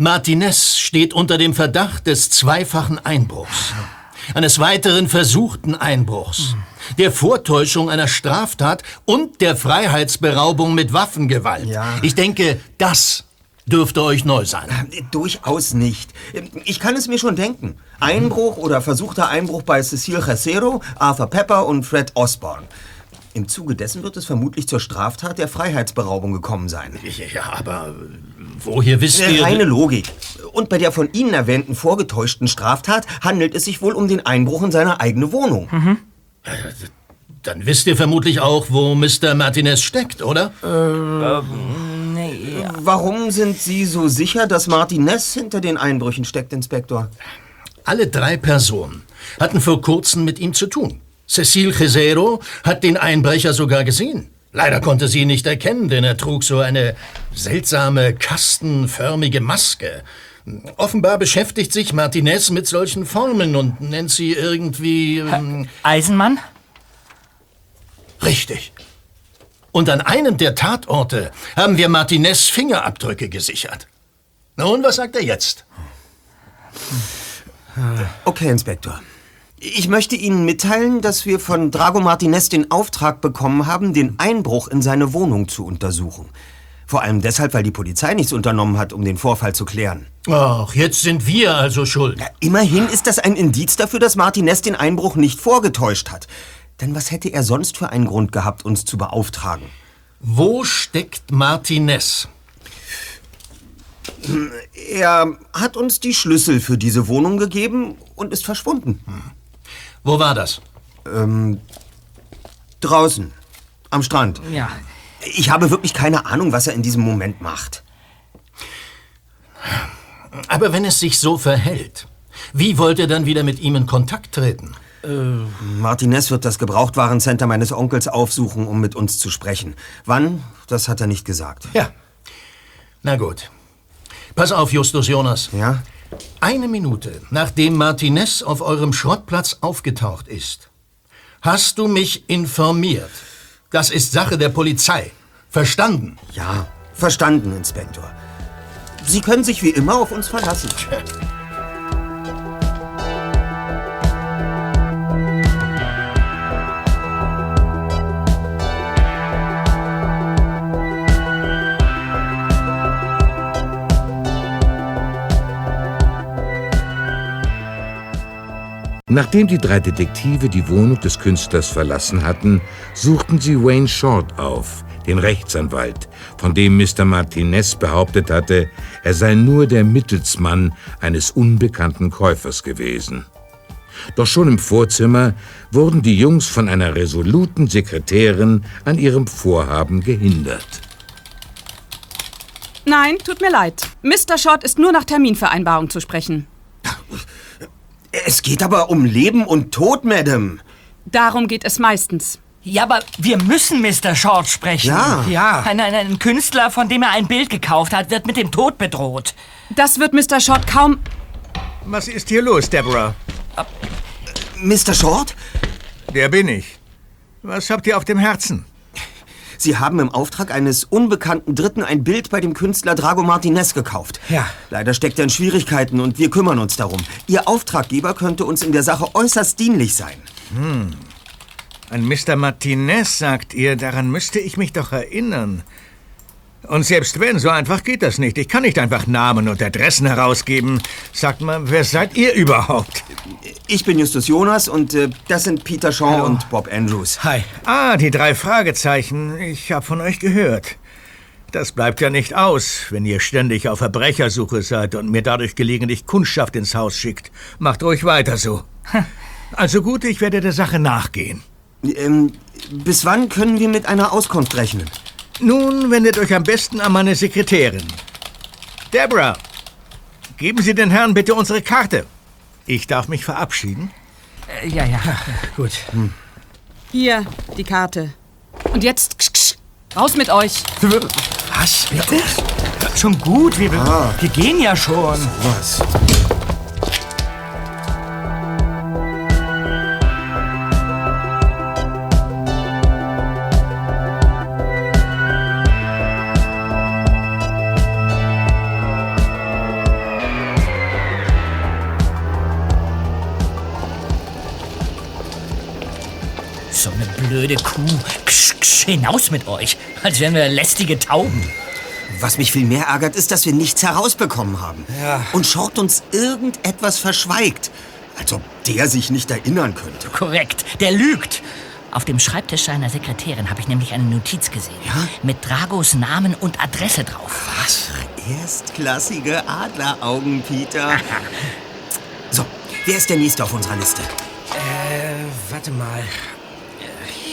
G: Martinez steht unter dem Verdacht des zweifachen Einbruchs. Eines weiteren versuchten Einbruchs. Der Vortäuschung einer Straftat und der Freiheitsberaubung mit Waffengewalt.
B: Ja.
G: Ich denke, das dürfte euch neu sein.
B: Äh, Durchaus nicht. Ich kann es mir schon denken. Einbruch oder versuchter Einbruch bei Cecil Jacero, Arthur Pepper und Fred Osborne. Im Zuge dessen wird es vermutlich zur Straftat der Freiheitsberaubung gekommen sein.
G: Ja, aber woher wisst
B: Äh,
G: ihr...
B: Reine Logik. Und bei der von Ihnen erwähnten vorgetäuschten Straftat handelt es sich wohl um den Einbruch in seine eigene Wohnung.
G: Dann wisst ihr vermutlich auch, wo Mr. Martinez steckt, oder?
B: Warum sind Sie so sicher, dass Martinez hinter den Einbrüchen steckt, Inspektor?
G: Alle drei Personen hatten vor kurzem mit ihm zu tun. Cecil Cesero hat den Einbrecher sogar gesehen. Leider konnte sie ihn nicht erkennen, denn er trug so eine seltsame, kastenförmige Maske. Offenbar beschäftigt sich Martinez mit solchen Formen und nennt sie irgendwie... Ähm,
A: Eisenmann?
G: richtig. Und an einem der Tatorte haben wir Martinez Fingerabdrücke gesichert. Nun, was sagt er jetzt?
B: Okay, Inspektor. Ich möchte Ihnen mitteilen, dass wir von Drago Martinez den Auftrag bekommen haben, den Einbruch in seine Wohnung zu untersuchen. Vor allem deshalb, weil die Polizei nichts unternommen hat, um den Vorfall zu klären.
G: Ach, jetzt sind wir also schuld.
B: Immerhin ist das ein Indiz dafür, dass Martinez den Einbruch nicht vorgetäuscht hat. Denn was hätte er sonst für einen Grund gehabt, uns zu beauftragen?
G: Wo steckt Martinez?
B: Er hat uns die Schlüssel für diese Wohnung gegeben und ist verschwunden.
G: Wo war das?
B: Draußen. Am Strand.
A: Ja.
B: Ich habe wirklich keine Ahnung, was er in diesem Moment macht.
G: Aber wenn es sich so verhält, wie wollt ihr dann wieder mit ihm in Kontakt treten?
B: Martinez wird das Gebrauchtwarencenter meines Onkels aufsuchen, um mit uns zu sprechen. Wann? Das hat er nicht gesagt.
G: Ja. Na gut. Pass auf, Justus Jonas.
B: Ja?
G: Eine Minute, nachdem Martinez auf eurem Schrottplatz aufgetaucht ist, hast du mich informiert. Das ist Sache der Polizei. Verstanden?
B: Ja. Verstanden, Inspektor. Sie können sich wie immer auf uns verlassen.
D: Nachdem die drei Detektive die Wohnung des Künstlers verlassen hatten, suchten sie Wayne Short auf, den Rechtsanwalt, von dem Mr. Martinez behauptet hatte, er sei nur der Mittelsmann eines unbekannten Käufers gewesen. Doch schon im Vorzimmer wurden die Jungs von einer resoluten Sekretärin an ihrem Vorhaben gehindert.
I: Nein, tut mir leid. Mr. Short ist nur nach Terminvereinbarung zu sprechen.
B: Es geht aber um Leben und Tod, Madame.
I: Darum geht es meistens.
A: Ja, aber wir müssen Mr. Short sprechen.
B: Ja.
C: ja.
A: Ein, ein, ein Künstler, von dem er ein Bild gekauft hat, wird mit dem Tod bedroht.
I: Das wird Mr. Short kaum.
H: Was ist hier los, Deborah?
B: Mr. Short?
H: Der bin ich. Was habt ihr auf dem Herzen?
B: Sie haben im Auftrag eines unbekannten Dritten ein Bild bei dem Künstler Drago Martinez gekauft.
C: Ja.
B: Leider steckt er in Schwierigkeiten und wir kümmern uns darum. Ihr Auftraggeber könnte uns in der Sache äußerst dienlich sein.
H: An Mr. Martinez, sagt ihr, daran müsste ich mich doch erinnern. Und selbst wenn, so einfach geht das nicht. Ich kann nicht einfach Namen und Adressen herausgeben. Sagt mal, wer seid ihr überhaupt?
B: Ich bin Justus Jonas und äh, das sind Peter Shaw und Bob Andrews.
C: Hi.
H: Ah, die drei Fragezeichen. Ich habe von euch gehört. Das bleibt ja nicht aus, wenn ihr ständig auf Verbrechersuche seid und mir dadurch gelegentlich Kundschaft ins Haus schickt. Macht ruhig weiter so. Also gut, ich werde der Sache nachgehen.
B: Ähm, bis wann können wir mit einer Auskunft rechnen?
H: Nun wendet euch am besten an meine Sekretärin. Deborah, geben Sie den Herrn bitte unsere Karte. Ich darf mich verabschieden.
A: Äh, ja, ja.
C: Gut.
I: Hier, die Karte. Und jetzt, ksch, ksch, raus mit euch.
C: Was? Bitte? Schon gut, wir, wir gehen ja schon.
B: Was?
A: Blöde Kuh. Ksch, ksch, hinaus mit euch. Als wären wir lästige Tauben.
B: Was mich viel mehr ärgert, ist, dass wir nichts herausbekommen haben.
C: Ja.
B: Und Short uns irgendetwas verschweigt. Als ob der sich nicht erinnern könnte.
A: Korrekt. Der lügt. Auf dem Schreibtisch seiner Sekretärin habe ich nämlich eine Notiz gesehen.
B: Ja?
A: Mit Dragos Namen und Adresse drauf.
B: Was? Erstklassige Adleraugen, Peter. So, wer ist der Nächste auf unserer Liste?
C: Äh, warte mal.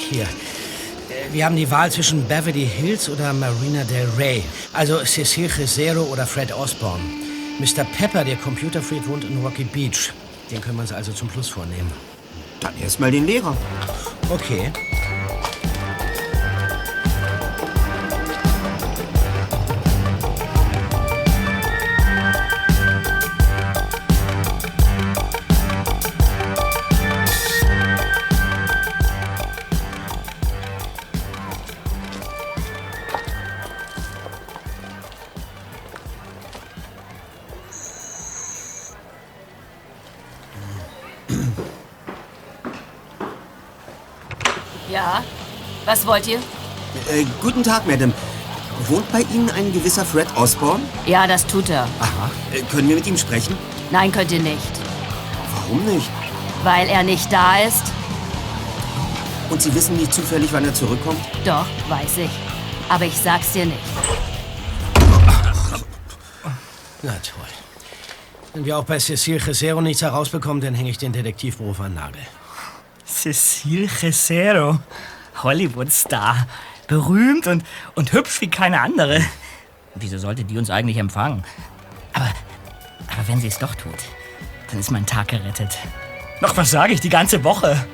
C: Hier. Äh, Wir haben die Wahl zwischen Beverly Hills oder Marina del Rey. Also Cecil Cesero oder Fred Osborne. Mr. Pepper, der Computerfreak, wohnt in Rocky Beach. Den können wir uns also zum Schluss vornehmen.
B: Dann erstmal den Lehrer.
C: Okay.
J: Was wollt ihr?
B: Äh, guten Tag, Madam. Wohnt bei Ihnen ein gewisser Fred Osborne?
J: Ja, das tut er.
B: Aha. Äh, können wir mit ihm sprechen?
J: Nein, könnt ihr nicht.
B: Warum nicht?
J: Weil er nicht da ist?
B: Und Sie wissen nicht zufällig, wann er zurückkommt?
J: Doch, weiß ich. Aber ich sag's dir nicht.
C: Na toll. Wenn wir auch bei Cecil Cesero nichts herausbekommen, dann hänge ich den Detektivberuf an den Nagel.
A: Cecil Cesero. Hollywood-Star. Berühmt und, und hübsch wie keine andere. Wieso sollte die uns eigentlich empfangen? Aber, aber wenn sie es doch tut, dann ist mein Tag gerettet. Noch was sage ich die ganze Woche?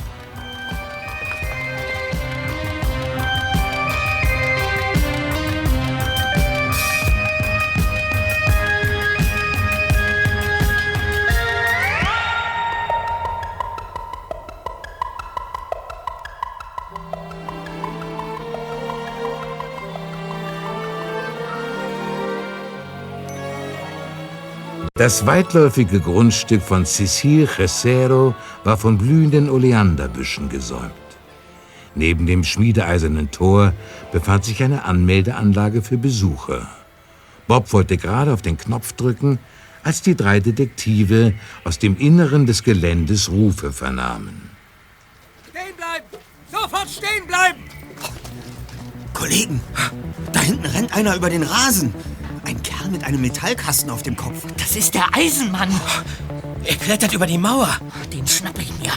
D: Das weitläufige Grundstück von Cecil Cesero war von blühenden Oleanderbüschen gesäumt. Neben dem schmiedeeisernen Tor befand sich eine Anmeldeanlage für Besucher. Bob wollte gerade auf den Knopf drücken, als die drei Detektive aus dem Inneren des Geländes Rufe vernahmen.
C: Stehen bleiben! Sofort stehen bleiben!
B: Kollegen, da hinten rennt einer über den Rasen. Ein Kerl mit einem Metallkasten auf dem Kopf.
A: Das ist der Eisenmann.
C: Er klettert über die Mauer.
A: Den schnapp ich mir.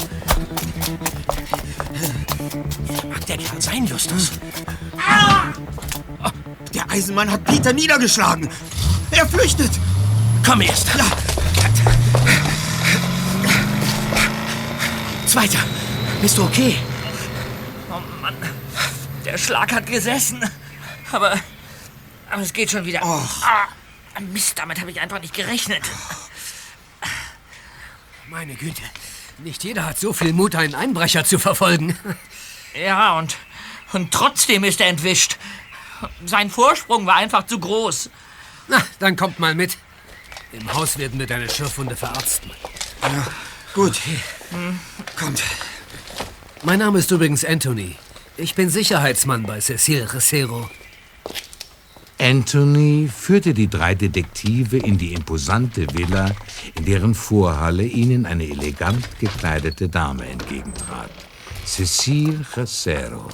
C: Mag der Kerl sein, Justus?
B: Der Eisenmann hat Peter niedergeschlagen. Er flüchtet.
C: Komm erst.
B: Ja,
C: Zweiter. Bist du okay?
A: Oh Mann, der Schlag hat gesessen. Aber, aber es geht schon wieder. Ah, Mist, damit habe ich einfach nicht gerechnet.
C: Meine Güte. Nicht jeder hat so viel Mut, einen Einbrecher zu verfolgen.
A: Ja, und, und trotzdem ist er entwischt. Sein Vorsprung war einfach zu groß.
C: Na, dann kommt mal mit. Im Haus werden wir deine Schürfwunde verarzten.
B: gut. Kommt.
C: Mein Name ist übrigens Anthony. Ich bin Sicherheitsmann bei Cecil Recero.
D: Anthony führte die drei Detektive in die imposante Villa, in deren Vorhalle ihnen eine elegant gekleidete Dame entgegentrat. Cecile Casero.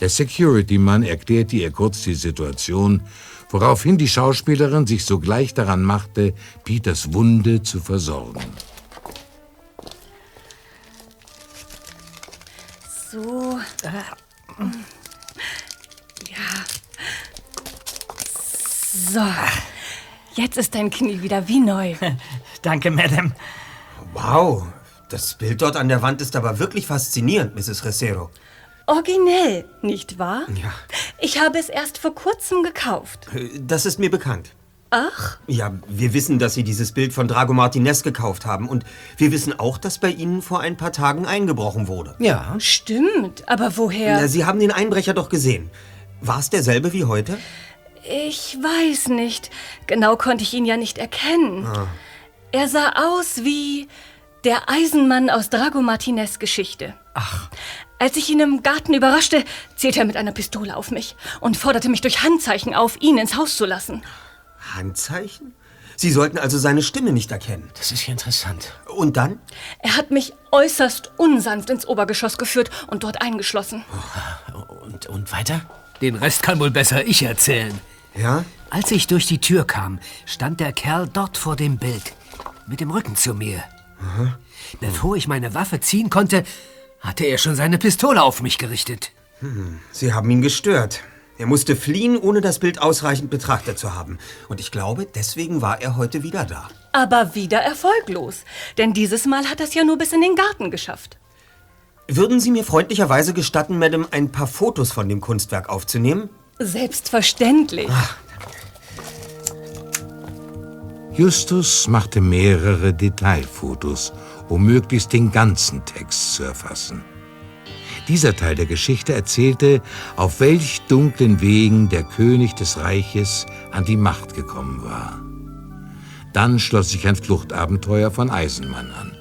D: Der Security-Mann erklärte ihr kurz die Situation, woraufhin die Schauspielerin sich sogleich daran machte, Peters Wunde zu versorgen.
K: So. Äh, Jetzt ist dein Knie wieder wie neu.
A: Danke, Madame.
B: Wow, das Bild dort an der Wand ist aber wirklich faszinierend, Mrs. Recero.
K: Originell, nicht wahr?
B: Ja.
K: Ich habe es erst vor kurzem gekauft.
B: Äh, Das ist mir bekannt.
K: Ach,
B: Ja, wir wissen, dass Sie dieses Bild von Drago Martinez gekauft haben. Und wir wissen auch, dass bei Ihnen vor ein paar Tagen eingebrochen wurde.
C: Ja.
K: stimmt. Aber woher?
B: Na, Sie haben den Einbrecher doch gesehen. War es derselbe wie heute?
K: Ich weiß nicht. Genau konnte ich ihn ja nicht erkennen. Er sah aus wie der Eisenmann aus Drago Martinez Geschichte. Ach. Als ich ihn im Garten überraschte, zielte er mit einer Pistole auf mich und forderte mich durch Handzeichen auf, ihn ins Haus zu lassen.
B: Handzeichen? Sie sollten also seine Stimme nicht erkennen.
C: Das ist ja interessant.
B: Und dann?
K: Er hat mich äußerst unsanft ins Obergeschoss geführt und dort eingeschlossen.
C: Und, und weiter?
L: Den Rest kann wohl besser ich erzählen.
B: Ja?
L: Als ich durch die Tür kam, stand der Kerl dort vor dem Bild, mit dem Rücken zu mir. Bevor ich meine Waffe ziehen konnte, hatte er schon seine Pistole auf mich gerichtet.
B: Sie haben ihn gestört. Er musste fliehen, ohne das Bild ausreichend betrachtet zu haben. Und ich glaube, deswegen war er heute wieder da.
K: Aber wieder erfolglos. Denn dieses Mal hat er es ja nur bis in den Garten geschafft.
B: Würden Sie mir freundlicherweise gestatten, Madame, ein paar Fotos von dem Kunstwerk aufzunehmen?
K: Selbstverständlich.
D: Justus machte mehrere Detailfotos, um möglichst den ganzen Text zu erfassen. Dieser Teil der Geschichte erzählte, auf welch dunklen Wegen der König des Reiches an die Macht gekommen war. Dann schloss sich ein Fluchtabenteuer von Eisenmann an.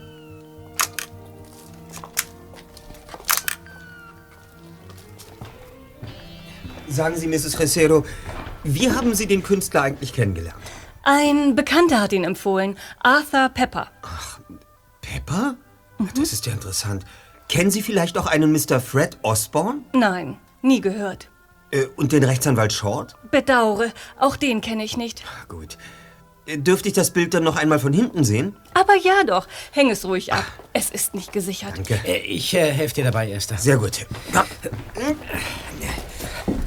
B: Sagen Sie, Mrs. Recero, wie haben Sie den Künstler eigentlich kennengelernt?
K: Ein Bekannter hat ihn empfohlen. Arthur Pepper.
B: Pepper? Das ist ja interessant. Kennen Sie vielleicht auch einen Mr. Fred Osborne?
K: Nein, nie gehört.
B: Äh, und den Rechtsanwalt Short?
K: Bedauere, auch den kenne ich nicht.
B: Gut. Äh, Dürfte ich das Bild dann noch einmal von hinten sehen?
K: Aber ja doch, häng es ruhig ab. Es ist nicht gesichert.
B: Danke.
C: Äh, Ich äh, helfe dir dabei, Esther.
B: Sehr gut. Ja.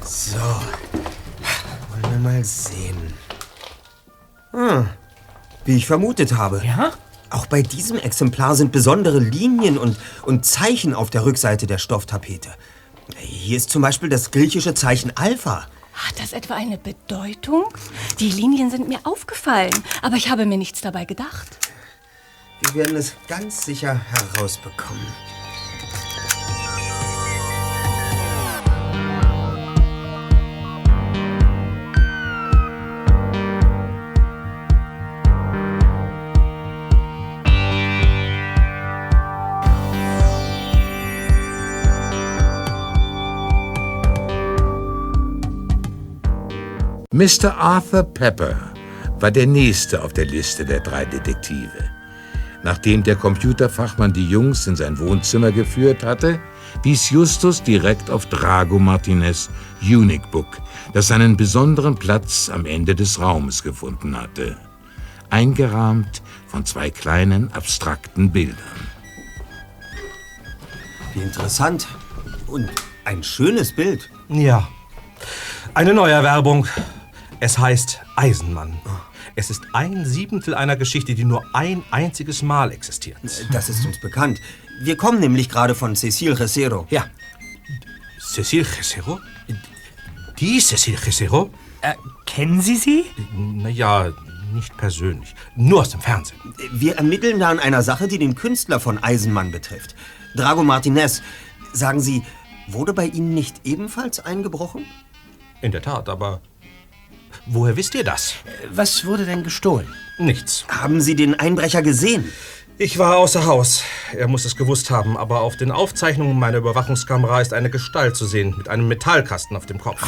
B: So. Wollen wir mal sehen. Hm. Wie ich vermutet habe.
A: Ja?
B: Auch bei diesem Exemplar sind besondere Linien und, und Zeichen auf der Rückseite der Stofftapete. Hier ist zum Beispiel das griechische Zeichen Alpha.
K: Hat das etwa eine Bedeutung? Die Linien sind mir aufgefallen, aber ich habe mir nichts dabei gedacht.
B: Wir werden es ganz sicher herausbekommen.
D: Mr. Arthur Pepper war der nächste auf der Liste der drei Detektive. Nachdem der Computerfachmann die Jungs in sein Wohnzimmer geführt hatte, wies Justus direkt auf Drago Martinez Unique Book, das seinen besonderen Platz am Ende des Raumes gefunden hatte. Eingerahmt von zwei kleinen abstrakten Bildern.
B: Wie interessant. Und ein schönes Bild.
M: Ja. Eine Neuerwerbung. Es heißt Eisenmann. Es ist ein Siebtel einer Geschichte, die nur ein einziges Mal existiert.
B: Das ist uns bekannt. Wir kommen nämlich gerade von Cecil Recero.
M: Ja. Cecil Gesero? Die Cecil Gesero?
A: Äh, kennen Sie sie?
M: Naja, nicht persönlich. Nur aus dem Fernsehen.
B: Wir ermitteln da an einer Sache, die den Künstler von Eisenmann betrifft. Drago Martinez. Sagen Sie, wurde bei Ihnen nicht ebenfalls eingebrochen?
M: In der Tat, aber woher wisst ihr das?
C: Was wurde denn gestohlen?
M: Nichts.
B: Haben Sie den Einbrecher gesehen?
M: Ich war außer Haus. Er muss es gewusst haben, aber auf den Aufzeichnungen meiner Überwachungskamera ist eine Gestalt zu sehen mit einem Metallkasten auf dem Kopf.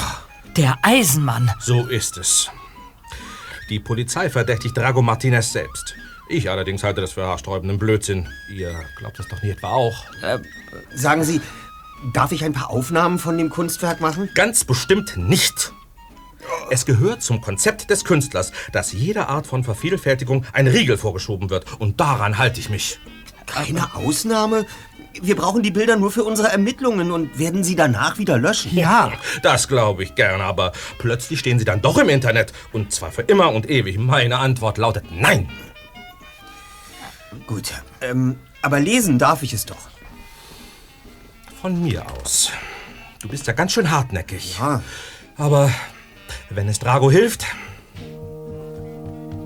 A: Der Eisenmann.
M: So ist es. Die Polizei verdächtigt Drago Martinez selbst. Ich allerdings halte das für haarsträubenden Blödsinn. Ihr glaubt das doch nie etwa auch.
B: Sagen Sie, darf ich ein paar Aufnahmen von dem Kunstwerk machen?
M: Ganz bestimmt nicht. Es gehört zum Konzept des Künstlers, dass jeder Art von Vervielfältigung ein Riegel vorgeschoben wird. Und daran halte ich mich.
B: Keine Ausnahme? Wir brauchen die Bilder nur für unsere Ermittlungen und werden sie danach wieder löschen.
M: Ja, das glaube ich gern, aber plötzlich stehen sie dann doch im Internet. Und zwar für immer und ewig. Meine Antwort lautet nein.
B: Gut, ähm, aber lesen darf ich es doch.
M: Von mir aus. Du bist ja ganz schön hartnäckig.
B: Ja.
M: Aber wenn es Drago hilft,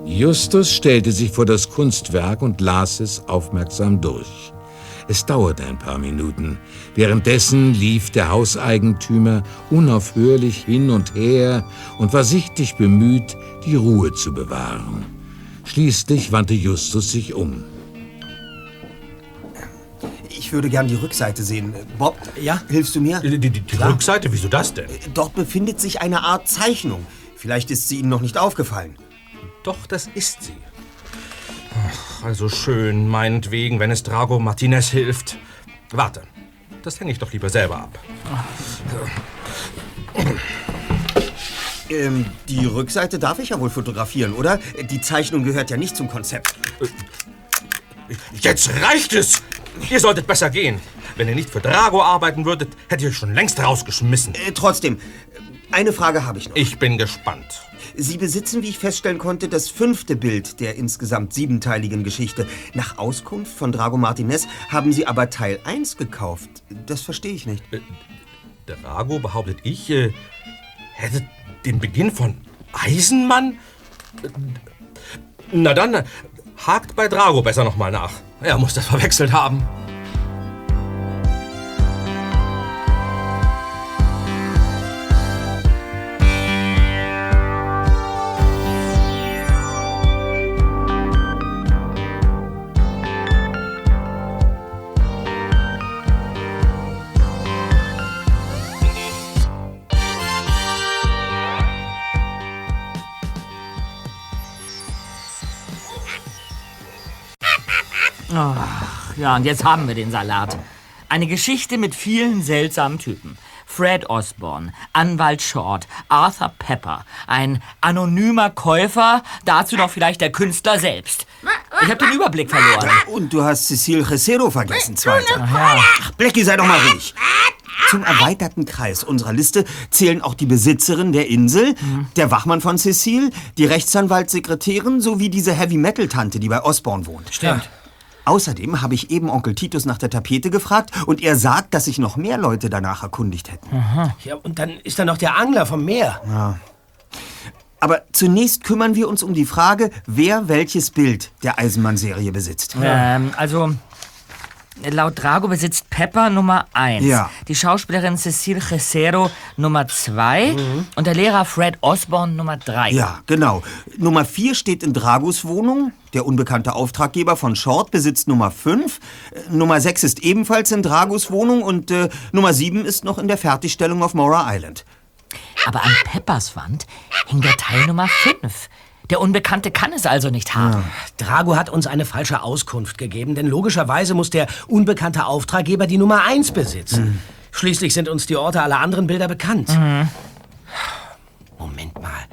D: Justus stellte sich vor das Kunstwerk und las es aufmerksam durch. Es dauerte ein paar Minuten. Währenddessen lief der Hauseigentümer unaufhörlich hin und her und war sichtlich bemüht, die Ruhe zu bewahren. Schließlich wandte Justus sich um.
B: Ich würde gern die Rückseite sehen. Bob,
C: Ja?
B: hilfst du mir?
M: die, die, die Rückseite, wieso das denn?
B: Dort befindet sich eine Art Zeichnung. Vielleicht ist sie Ihnen noch nicht aufgefallen.
M: Doch, das ist sie. Ach, also schön, meinetwegen, wenn es Drago Martinez hilft. Warte, das hänge ich doch lieber selber ab.
B: Ähm, die Rückseite darf ich ja wohl fotografieren, oder? Die Zeichnung gehört ja nicht zum Konzept.
M: Jetzt reicht es! Ihr solltet besser gehen. Wenn ihr nicht für Drago arbeiten würdet, hätte ich euch schon längst rausgeschmissen.
B: Äh, trotzdem, eine Frage habe ich noch.
M: Ich bin gespannt.
B: Sie besitzen, wie ich feststellen konnte, das fünfte Bild der insgesamt siebenteiligen Geschichte. Nach Auskunft von Drago Martinez haben Sie aber Teil 1 gekauft. Das verstehe ich nicht.
M: Drago, behauptet ich, äh, hätte den Beginn von Eisenmann? Äh, Na dann, äh, hakt bei Drago besser nochmal nach. Er muss das verwechselt haben.
A: Ja, und jetzt haben wir den Salat. Eine Geschichte mit vielen seltsamen Typen. Fred Osborne, Anwalt Short, Arthur Pepper, ein anonymer Käufer, dazu noch vielleicht der Künstler selbst. Ich habe den Überblick verloren.
B: Und du hast Cecil Recero vergessen, Zweiter.
A: Ach
B: Blackie, sei doch mal ruhig. Zum erweiterten Kreis unserer Liste zählen auch die Besitzerin der Insel, der Wachmann von Cecil, die Rechtsanwaltssekretärin sowie diese Heavy-Metal-Tante, die bei Osborne wohnt.
A: Stimmt.
B: Außerdem habe ich eben Onkel Titus nach der Tapete gefragt und er sagt, dass sich noch mehr Leute danach erkundigt hätten.
C: Ja, und dann ist da noch der Angler vom Meer.
B: Ja. Aber zunächst kümmern wir uns um die Frage, wer welches Bild der Eisenmann-Serie besitzt.
A: Ähm, also, laut Drago besitzt Pepper Nummer 1,
B: Ja.
A: die Schauspielerin Cecile Cesero Nummer 2 und der Lehrer Fred Osborne Nummer 3.
B: Ja, genau. Nummer 4 steht in Dragos Wohnung. Der unbekannte Auftraggeber von Short besitzt Nummer 5. Äh, Nummer 6 ist ebenfalls in Dragos Wohnung und äh, Nummer 7 ist noch in der Fertigstellung auf Mora Island.
A: Aber an Peppers Wand hing der Teil Nummer 5. Der Unbekannte kann es also nicht haben.
C: Drago hat uns eine falsche Auskunft gegeben, denn logischerweise muss der unbekannte Auftraggeber die Nummer 1 besitzen. Schließlich sind uns die Orte aller anderen Bilder bekannt. Moment mal.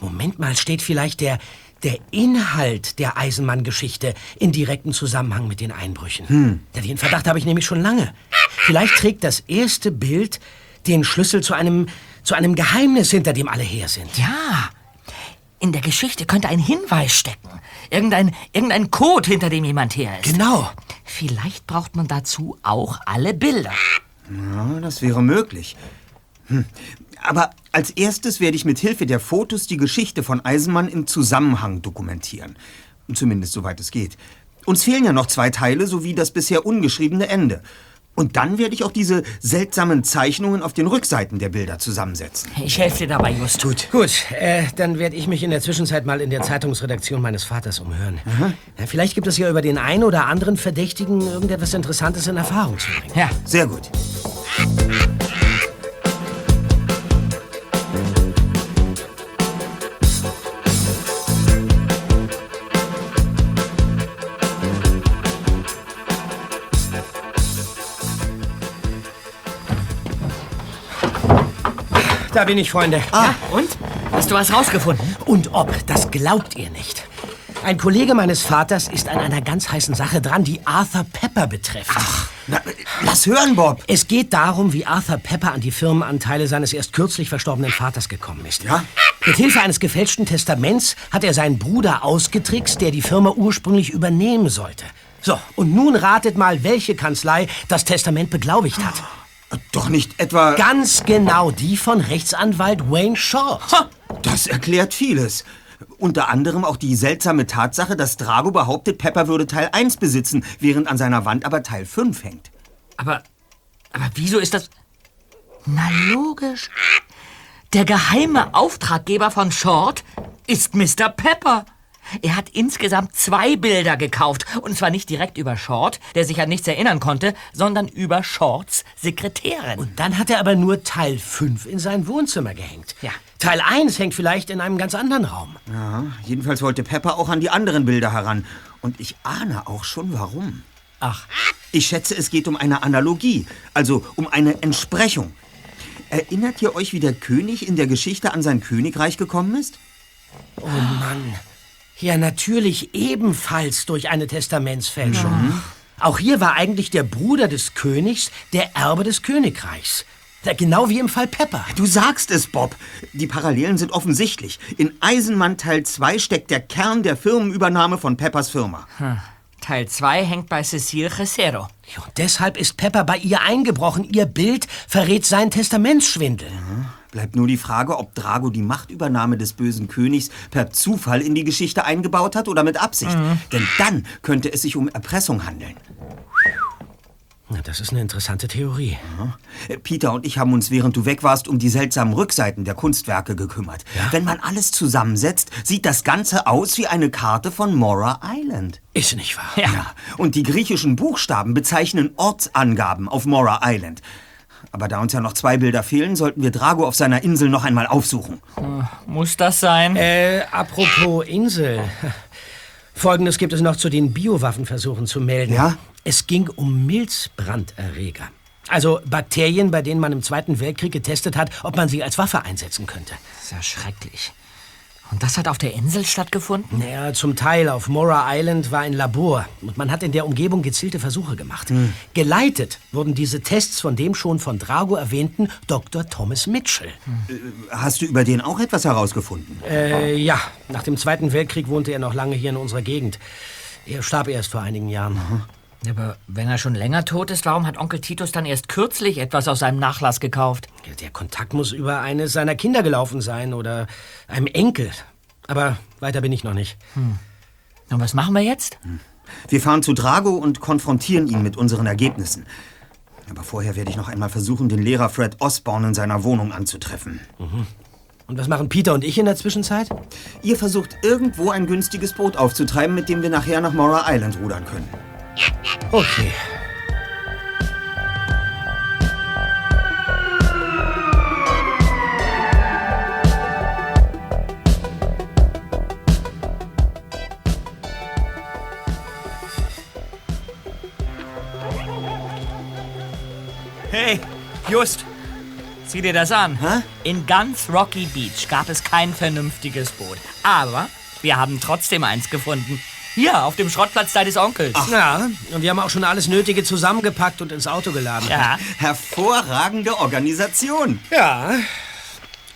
C: Moment mal, steht vielleicht der, der Inhalt der Eisenmann-Geschichte in direktem Zusammenhang mit den Einbrüchen? Ja, den Verdacht habe ich nämlich schon lange. Vielleicht trägt das erste Bild den Schlüssel zu einem, zu einem Geheimnis, hinter dem alle her sind.
A: Ja. In der Geschichte könnte ein Hinweis stecken. Irgendein, irgendein Code, hinter dem jemand her ist.
C: Genau.
A: Vielleicht braucht man dazu auch alle Bilder.
B: Ja, das wäre möglich. Hm. Aber als erstes werde ich mit Hilfe der Fotos die Geschichte von Eisenmann im Zusammenhang dokumentieren. Zumindest soweit es geht. Uns fehlen ja noch zwei Teile sowie das bisher ungeschriebene Ende. Und dann werde ich auch diese seltsamen Zeichnungen auf den Rückseiten der Bilder zusammensetzen.
A: Ich helfe dir dabei, Just.
C: Gut. Gut, äh, dann werde ich mich in der Zwischenzeit mal in der Zeitungsredaktion meines Vaters umhören. Ja, vielleicht gibt es ja über den einen oder anderen Verdächtigen irgendetwas Interessantes in Erfahrung zu bringen.
A: Ja.
B: Sehr gut.
C: Da bin ich, Freunde.
A: Ah, und? Hast du was rausgefunden?
C: Und ob, das glaubt ihr nicht. Ein Kollege meines Vaters ist an einer ganz heißen Sache dran, die Arthur Pepper betrifft. Ach.
B: lass hören, Bob.
C: Es geht darum, wie Arthur Pepper an die Firmenanteile seines erst kürzlich verstorbenen Vaters gekommen ist.
B: Ja?
C: Mit Hilfe eines gefälschten Testaments hat er seinen Bruder ausgetrickst, der die Firma ursprünglich übernehmen sollte. So, und nun ratet mal, welche Kanzlei das Testament beglaubigt hat.
B: Doch nicht etwa...
C: Ganz genau die von Rechtsanwalt Wayne Short.
B: Das erklärt vieles. Unter anderem auch die seltsame Tatsache, dass Drago behauptet, Pepper würde Teil 1 besitzen, während an seiner Wand aber Teil 5 hängt.
A: Aber, aber wieso ist das... Na logisch. Der geheime Auftraggeber von Short ist Mr. Pepper. Er hat insgesamt zwei Bilder gekauft. Und zwar nicht direkt über Short, der sich an nichts erinnern konnte, sondern über Shorts Sekretärin.
C: Und dann hat er aber nur Teil 5 in sein Wohnzimmer gehängt.
A: Ja.
C: Teil 1 hängt vielleicht in einem ganz anderen Raum.
B: Ja, jedenfalls wollte Pepper auch an die anderen Bilder heran. Und ich ahne auch schon warum.
A: Ach.
B: Ich schätze, es geht um eine Analogie, also um eine Entsprechung. Erinnert ihr euch, wie der König in der Geschichte an sein Königreich gekommen ist?
C: Oh Mann. Ja, natürlich ebenfalls durch eine Testamentsfälschung. Auch hier war eigentlich der Bruder des Königs der Erbe des Königreichs. Genau wie im Fall Pepper.
B: Du sagst es, Bob. Die Parallelen sind offensichtlich. In Eisenmann Teil 2 steckt der Kern der Firmenübernahme von Peppers Firma.
A: Hm. Teil 2 hängt bei Cecile Cesero.
C: Ja, und deshalb ist Pepper bei ihr eingebrochen. Ihr Bild verrät seinen Testamentsschwindel.
B: Bleibt nur die Frage, ob Drago die Machtübernahme des bösen Königs per Zufall in die Geschichte eingebaut hat oder mit Absicht. Denn dann könnte es sich um Erpressung handeln.
C: Das ist eine interessante Theorie.
B: Äh, Peter und ich haben uns, während du weg warst, um die seltsamen Rückseiten der Kunstwerke gekümmert. Wenn man alles zusammensetzt, sieht das Ganze aus wie eine Karte von Mora Island.
C: Ist nicht wahr?
B: Ja. Und die griechischen Buchstaben bezeichnen Ortsangaben auf Mora Island. Aber da uns ja noch zwei Bilder fehlen, sollten wir Drago auf seiner Insel noch einmal aufsuchen.
A: Muss das sein?
C: Äh, apropos Insel. Folgendes gibt es noch zu den Biowaffenversuchen zu melden.
B: Ja?
C: Es ging um Milzbranderreger. Also Bakterien, bei denen man im Zweiten Weltkrieg getestet hat, ob man sie als Waffe einsetzen könnte.
A: Das ist ja schrecklich. Und das hat auf der Insel stattgefunden?
C: Naja, zum Teil. Auf Mora Island war ein Labor und man hat in der Umgebung gezielte Versuche gemacht. Geleitet wurden diese Tests von dem schon von Drago erwähnten Dr. Thomas Mitchell.
B: Hast du über den auch etwas herausgefunden?
C: Äh, ja. Nach dem Zweiten Weltkrieg wohnte er noch lange hier in unserer Gegend. Er starb erst vor einigen Jahren.
A: Aber wenn er schon länger tot ist, warum hat Onkel Titus dann erst kürzlich etwas aus seinem Nachlass gekauft?
C: Ja, Der Kontakt muss über eines seiner Kinder gelaufen sein oder einem Enkel. Aber weiter bin ich noch nicht.
A: Hm. Und was machen wir jetzt?
B: Wir fahren zu Drago und konfrontieren ihn mit unseren Ergebnissen. Aber vorher werde ich noch einmal versuchen, den Lehrer Fred Osborne in seiner Wohnung anzutreffen.
C: Und was machen Peter und ich in der Zwischenzeit?
B: Ihr versucht irgendwo ein günstiges Boot aufzutreiben, mit dem wir nachher nach Mora Island rudern können.
C: Okay.
A: Hey, Just, sieh dir das an. In ganz Rocky Beach gab es kein vernünftiges Boot. Aber wir haben trotzdem eins gefunden. Hier, auf dem Schrottplatz deines Onkels.
C: Ja, und wir haben auch schon alles Nötige zusammengepackt und ins Auto geladen.
A: Ja.
B: Hervorragende Organisation.
C: Ja.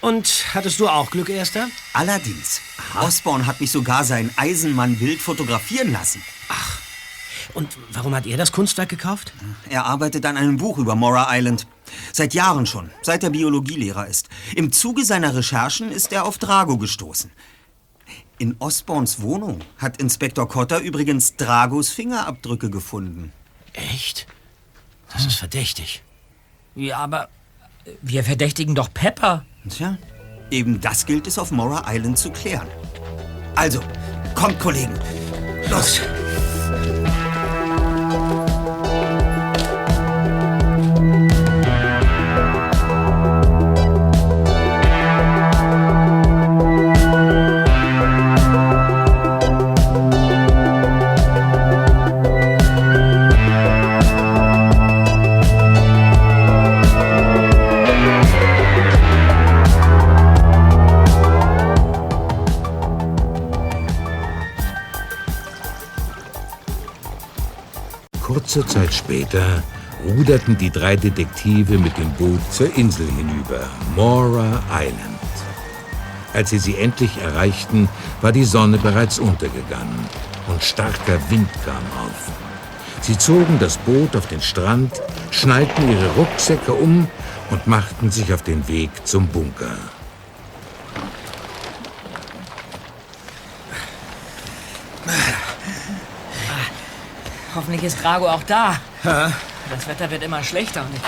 C: Und hattest du auch Glück, Erster?
B: Allerdings. Osborne hat mich sogar sein Eisenmann-Bild fotografieren lassen.
C: Und warum hat er das Kunstwerk gekauft?
B: Er arbeitet an einem Buch über Mora Island. Seit Jahren schon, seit er Biologielehrer ist. Im Zuge seiner Recherchen ist er auf Drago gestoßen. In Osborns Wohnung hat Inspektor Cotter übrigens Dragos Fingerabdrücke gefunden.
C: Echt? Das ist verdächtig.
A: Ja, aber wir verdächtigen doch Pepper.
B: Tja, eben das gilt es auf Mora Island zu klären. Also, kommt, Kollegen. Los!
D: Kurze Zeit später ruderten die drei Detektive mit dem Boot zur Insel hinüber, Mora Island. Als sie sie endlich erreichten, war die Sonne bereits untergegangen und starker Wind kam auf. Sie zogen das Boot auf den Strand, schnallten ihre Rucksäcke um und machten sich auf den Weg zum Bunker.
A: Hoffentlich ist Drago auch da. Das Wetter wird immer schlechter und ich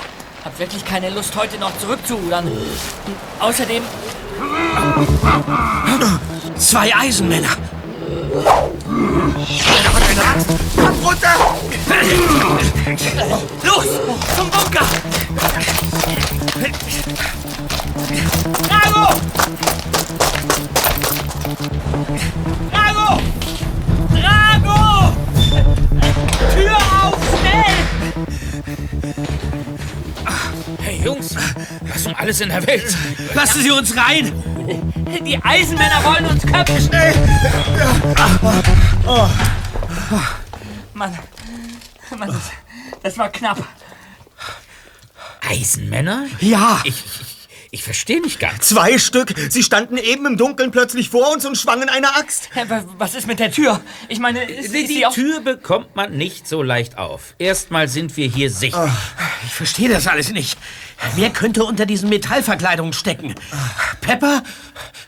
A: habe wirklich keine Lust, heute noch zurückzurudern. Außerdem...
C: Zwei Eisenmänner.
B: Komm runter!
A: Los, zum Bunker! Drago!
F: Alles in der Welt?
C: Lassen Sie uns rein!
A: Die Eisenmänner wollen uns köpfen!
B: Schnell!
A: Mann, Mann, das, das war knapp.
F: Eisenmänner?
C: Ja!
F: Ich, ich, ich verstehe nicht ganz.
B: Zwei Stück. Sie standen eben im Dunkeln plötzlich vor uns und schwangen eine Axt.
A: Was ist mit der Tür? Ich meine, ist,
F: Die,
A: ist sie
F: die
A: auch...
F: Tür bekommt man nicht so leicht auf. Erstmal sind wir hier sicher.
C: Ich verstehe das alles nicht. Wer könnte unter diesen Metallverkleidungen stecken? Pepper?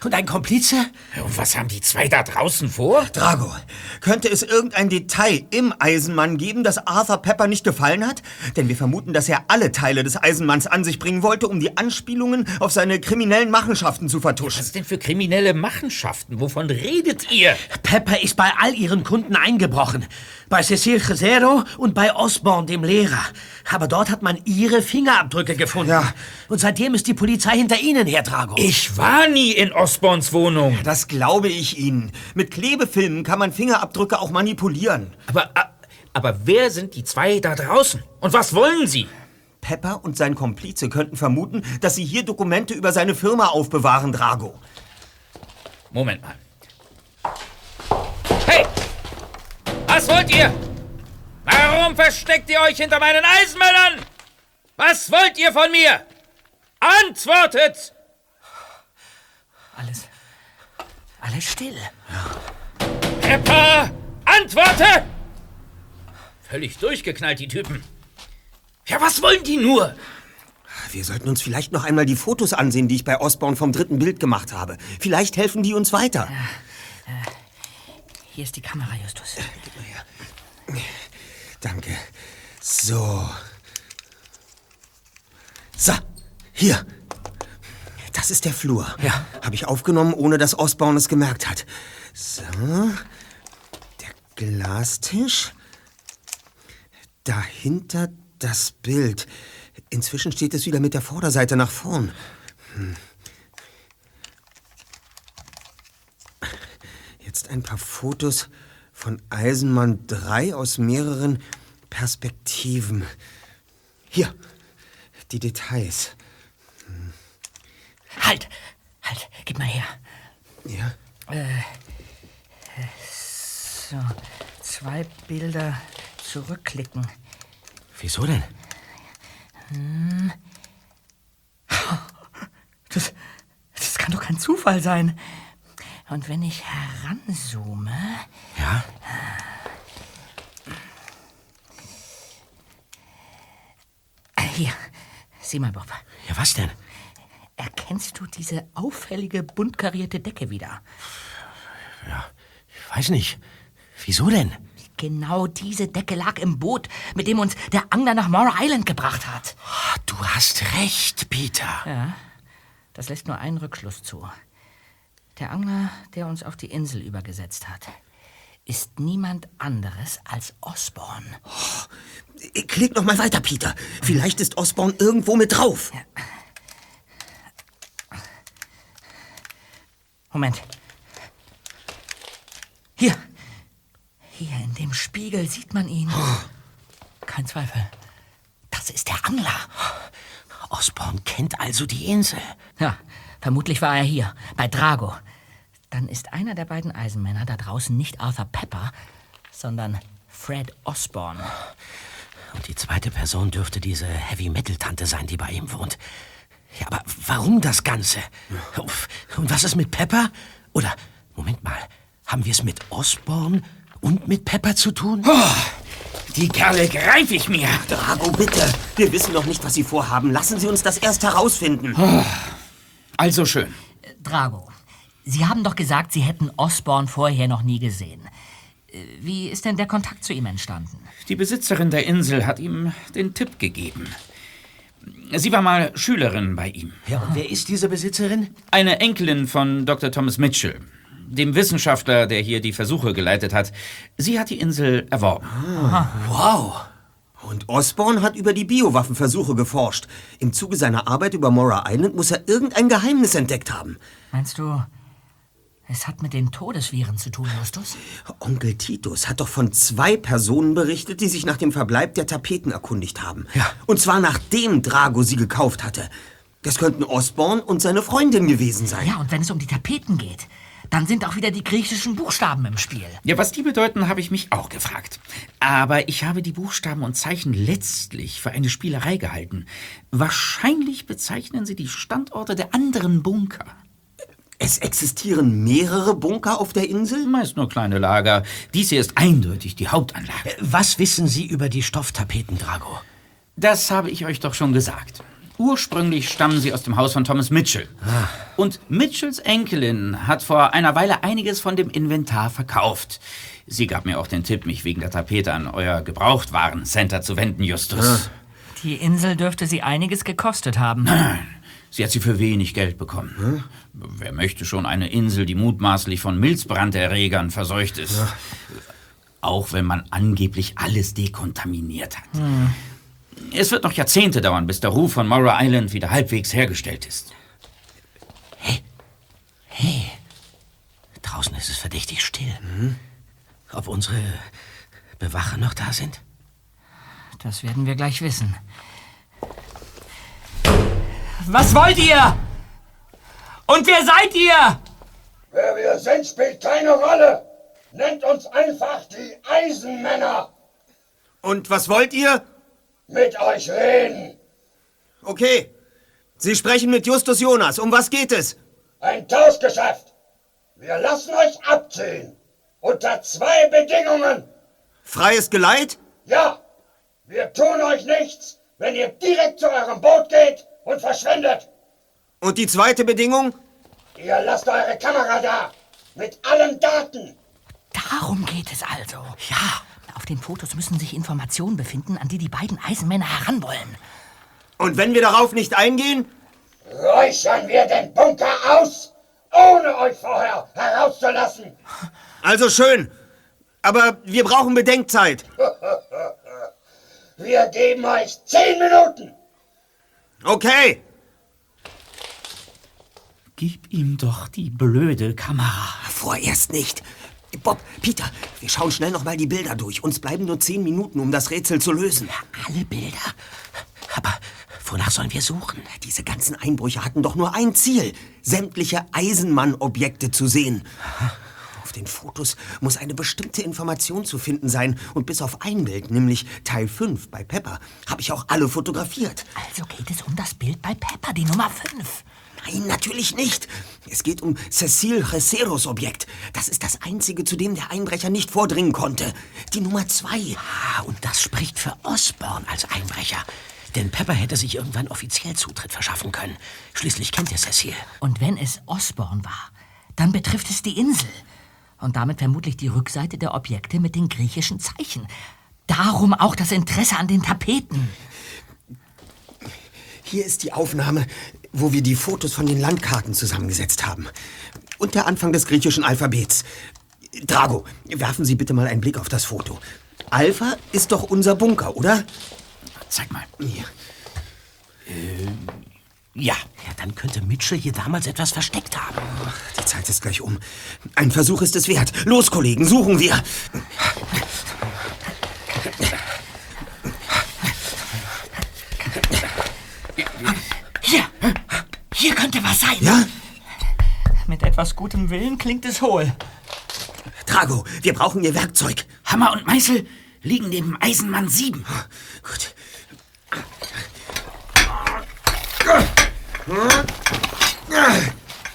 C: Und ein Komplize?
F: Und was haben die zwei da draußen vor?
B: Drago, könnte es irgendein Detail im Eisenmann geben, das Arthur Pepper nicht gefallen hat? Denn wir vermuten, dass er alle Teile des Eisenmanns an sich bringen wollte, um die Anspielungen auf seine kriminellen Machenschaften zu vertuschen.
F: Was denn für kriminelle Machenschaften? Wovon redet ihr?
C: Pepper ist bei all ihren Kunden eingebrochen. Bei Cecil Cesero und bei Osborne, dem Lehrer. Aber dort hat man ihre Fingerabdrücke gefunden.
B: Ja.
C: Und seitdem ist die Polizei hinter ihnen her, Drago.
F: Ich war nie in Osborns Wohnung.
B: Das glaube ich Ihnen. Mit Klebefilmen kann man Fingerabdrücke auch manipulieren.
F: Aber, aber wer sind die zwei da draußen? Und was wollen sie?
B: Pepper und sein Komplize könnten vermuten, dass sie hier Dokumente über seine Firma aufbewahren, Drago.
F: Moment mal. Hey! Was wollt ihr? Warum versteckt ihr euch hinter meinen Eisenmännern? Was wollt ihr von mir? Antwortet!
A: Alles... Alles still.
F: Pepper! Antworte! Völlig durchgeknallt, die Typen. Ja, was wollen die nur?
B: Wir sollten uns vielleicht noch einmal die Fotos ansehen, die ich bei Osborne vom dritten Bild gemacht habe. Vielleicht helfen die uns weiter.
A: Hier ist die Kamera, Justus.
B: Danke. So. So, hier. Das ist der Flur. Ja. Habe ich aufgenommen, ohne dass Osborne es gemerkt hat. So. Der Glastisch. Dahinter das Bild. Inzwischen steht es wieder mit der Vorderseite nach vorn. Hm. Jetzt ein paar Fotos von Eisenmann 3 aus mehreren Perspektiven. Hier, die Details.
A: Halt! Halt! Gib mal her.
B: Ja.
A: Äh, so, zwei Bilder zurückklicken.
C: Wieso denn?
A: Hm. Das, das kann doch kein Zufall sein. Und wenn ich heranzoome.
C: Ja?
A: Hier, sieh mal, Bob.
C: Ja, was denn?
A: Erkennst du diese auffällige, bunt karierte Decke wieder?
C: Ich weiß nicht. Wieso denn?
A: Genau diese Decke lag im Boot, mit dem uns der Angler nach Mora Island gebracht hat.
C: Du hast recht, Peter.
A: Ja, das lässt nur einen Rückschluss zu. Der Angler, der uns auf die Insel übergesetzt hat, ist niemand anderes als Osborne.
B: Klick noch mal weiter, Peter. Vielleicht ist Osborne irgendwo mit drauf.
A: Moment. Hier. Hier in dem Spiegel sieht man ihn. Kein Zweifel. Das ist der Angler.
C: Osborne kennt also die Insel.
A: Ja, vermutlich war er hier, bei Drago. Dann ist einer der beiden Eisenmänner da draußen nicht Arthur Pepper, sondern Fred Osborne.
C: Und die zweite Person dürfte diese Heavy-Metal-Tante sein, die bei ihm wohnt. Ja, aber warum das Ganze? Und was ist mit Pepper? Oder, Moment mal, haben wir es mit Osborne und mit Pepper zu tun?
F: die Kerle greife ich mir.
B: Drago, bitte. Wir wissen doch nicht, was Sie vorhaben. Lassen Sie uns das erst herausfinden.
F: Also schön.
A: Drago, Sie haben doch gesagt, Sie hätten Osborne vorher noch nie gesehen. Äh, Wie ist denn der Kontakt zu ihm entstanden?
F: Die Besitzerin der Insel hat ihm den Tipp gegeben. Sie war mal Schülerin bei ihm.
C: Ja, und wer ist diese Besitzerin?
F: Eine Enkelin von Dr. Thomas Mitchell, dem Wissenschaftler, der hier die Versuche geleitet hat. Sie hat die Insel erworben.
B: Wow. Und Osborne hat über die Biowaffenversuche geforscht. Im Zuge seiner Arbeit über Mora Island muss er irgendein Geheimnis entdeckt haben.
A: Meinst du, es hat mit den Todesviren zu tun, Justus?
B: Onkel Titus hat doch von zwei Personen berichtet, die sich nach dem Verbleib der Tapeten erkundigt haben. Ja. Und zwar nachdem Drago sie gekauft hatte. Das könnten Osborne und seine Freundin gewesen sein.
A: Ja, und wenn es um die Tapeten geht, dann sind auch wieder die griechischen Buchstaben im Spiel.
F: Ja, was die bedeuten, habe ich mich auch gefragt. Aber ich habe die Buchstaben und Zeichen letztlich für eine Spielerei gehalten. Wahrscheinlich bezeichnen sie die Standorte der anderen Bunker.
B: Es existieren mehrere Bunker auf der Insel?
F: Meist nur kleine Lager. Dies hier ist eindeutig die Hauptanlage.
C: Was wissen Sie über die Stofftapeten, Drago?
F: Das habe ich euch doch schon gesagt. Ursprünglich stammen sie aus dem Haus von Thomas Mitchell. Und Mitchells Enkelin hat vor einer Weile einiges von dem Inventar verkauft. Sie gab mir auch den Tipp, mich wegen der Tapete an euer Gebrauchtwarencenter zu wenden, Justus.
A: Die Insel dürfte sie einiges gekostet haben.
F: Nein, sie hat sie für wenig Geld bekommen. Wer möchte schon eine Insel, die mutmaßlich von Milzbranderregern verseucht ist? Auch wenn man angeblich alles dekontaminiert hat.
A: Hm.
F: Es wird noch Jahrzehnte dauern, bis der Ruf von Mora Island wieder halbwegs hergestellt ist.
C: Hey, draußen ist es verdächtig still. Ob unsere Bewacher noch da sind?
A: Das werden wir gleich wissen. Was wollt ihr? Und wer seid ihr?
N: Wer wir sind, spielt keine Rolle. Nennt uns einfach die Eisenmänner.
B: Und was wollt ihr?
N: Mit euch reden.
B: Okay. Sie sprechen mit Justus Jonas. Um was geht es?
N: Ein Tauschgeschäft. Wir lassen euch abziehen. Unter zwei Bedingungen.
B: Freies Geleit?
N: Ja. Wir tun euch nichts, wenn ihr direkt zu eurem Boot geht und verschwindet.
B: Und die zweite Bedingung?
N: Ihr lasst eure Kamera da. Mit allen Daten.
A: Darum geht es also. Ja. Auf den Fotos müssen sich Informationen befinden, an die die beiden Eisenmänner heranwollen.
B: Und wenn wir darauf nicht eingehen?
N: Räuchern wir den Bunker aus, ohne euch vorher herauszulassen.
B: Also schön. Aber wir brauchen Bedenkzeit.
N: Wir geben euch zehn Minuten.
B: Okay.
F: Gib ihm doch die blöde Kamera.
B: Vorerst nicht. Bob, Peter, wir schauen schnell noch mal die Bilder durch. Uns bleiben nur zehn Minuten, um das Rätsel zu lösen.
C: Alle Bilder? Aber wonach sollen wir suchen?
B: Diese ganzen Einbrüche hatten doch nur ein Ziel. Sämtliche Eisenmann-Objekte zu sehen. Auf den Fotos muss eine bestimmte Information zu finden sein. Und bis auf ein Bild, nämlich Teil 5 bei Pepper, habe ich auch alle fotografiert.
A: Also geht es um das Bild bei Pepper, die Nummer 5.
B: Nein, natürlich nicht. Es geht um Cecil Receros Objekt. Das ist das einzige, zu dem der Einbrecher nicht vordringen konnte. Die Nummer zwei.
C: Ah, und das spricht für Osborne als Einbrecher. Denn Pepper hätte sich irgendwann offiziell Zutritt verschaffen können. Schließlich kennt er Cecil.
A: Und wenn es Osborne war, dann betrifft es die Insel. Und damit vermutlich die Rückseite der Objekte mit den griechischen Zeichen. Darum auch das Interesse an den Tapeten.
B: Hier ist die Aufnahme, wo wir die Fotos von den Landkarten zusammengesetzt haben. Und der Anfang des griechischen Alphabets. Drago, werfen Sie bitte mal einen Blick auf das Foto. Alpha ist doch unser Bunker, oder?
F: Zeig mal.
B: Hier.
C: Ja. Ja, dann könnte Mitchell hier damals etwas versteckt haben.
B: Die Zeit ist gleich um. Ein Versuch ist es wert. Los, Kollegen, suchen wir.
A: Hier! Hier könnte was sein.
B: Ja?
A: Mit etwas gutem Willen klingt es hohl.
B: Drago, wir brauchen Ihr Werkzeug.
F: Hammer und Meißel?
C: liegen neben Eisenmann 7.
B: Gut.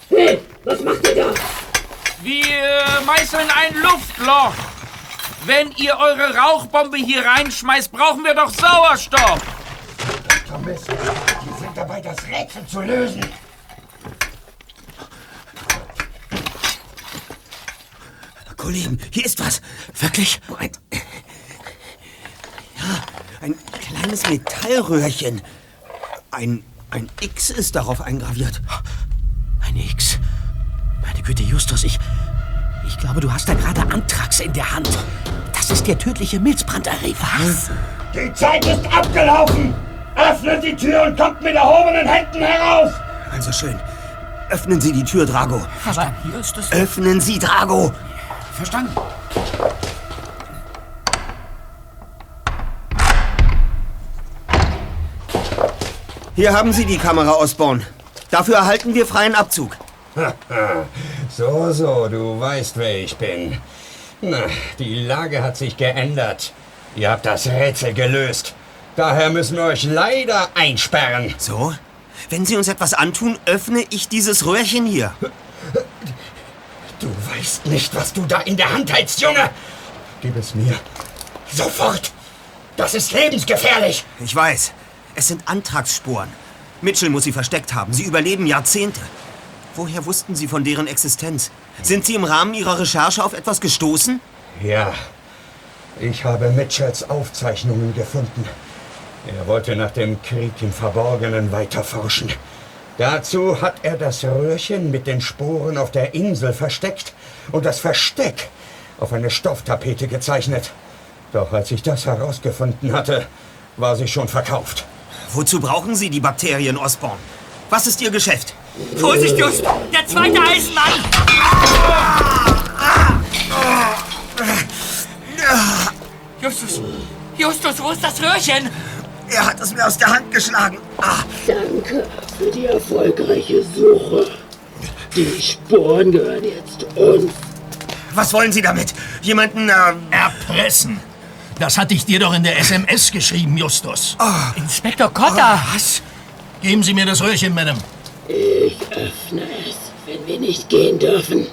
O: Hey, was macht ihr da?
F: Wir meißeln ein Luftloch. Wenn ihr eure Rauchbombe hier reinschmeißt, brauchen wir doch Sauerstoff.
O: Thomas, die sind dabei, das Rätsel zu lösen.
B: Kollegen, hier ist was. Wirklich? Ein, ja, ein kleines Metallröhrchen. Ein, ein X ist darauf eingraviert.
C: Ein X. Meine Güte, Justus, ich. Ich glaube, du hast da gerade Anthrax in der Hand. Das ist der tödliche Milzbranderreger. Was?
O: Die Zeit ist abgelaufen. Öffnet die Tür und kommt mit erhobenen Händen heraus.
B: Also schön. Öffnen Sie die Tür, Drago.
A: Aber Justus...
B: Öffnen Sie, Drago.
C: Verstanden.
B: Hier haben Sie die Kamera, Osborn. Dafür erhalten wir freien Abzug.
P: so, so, du weißt, wer ich bin. Na, die Lage hat sich geändert. Ihr habt das Rätsel gelöst. Daher müssen wir euch leider einsperren.
B: So? Wenn Sie uns etwas antun, öffne ich dieses Röhrchen hier.
P: Du weißt nicht, was du da in der Hand hältst, Junge. Gib es mir. Sofort. Das ist lebensgefährlich.
B: Ich weiß. Es sind Antragsspuren. Mitchell muss sie versteckt haben. Sie überleben Jahrzehnte. Woher wussten Sie von deren Existenz? Sind Sie im Rahmen Ihrer Recherche auf etwas gestoßen?
P: Ja. Ich habe Mitchells Aufzeichnungen gefunden. Er wollte nach dem Krieg im Verborgenen weiterforschen. Dazu hat er das Röhrchen mit den Spuren auf der Insel versteckt und das Versteck auf eine Stofftapete gezeichnet. Doch als ich das herausgefunden hatte, war sie schon verkauft.
B: Wozu brauchen Sie die Bakterien, Osborn? Was ist Ihr Geschäft?
A: Vorsicht, Just! Der zweite Eisenmann! Justus! Justus, wo ist das Röhrchen?
B: Er hat es mir aus der Hand geschlagen. Ah.
O: Danke für die erfolgreiche Suche. Die Sporen gehören jetzt uns.
B: Was wollen Sie damit? Jemanden äh,
G: erpressen? Das hatte ich dir doch in der SMS geschrieben, Justus.
B: Oh.
A: Inspektor Cotta!
G: Oh, was? Geben Sie mir das Röhrchen, Madame.
O: Ich öffne es, wenn wir nicht gehen dürfen.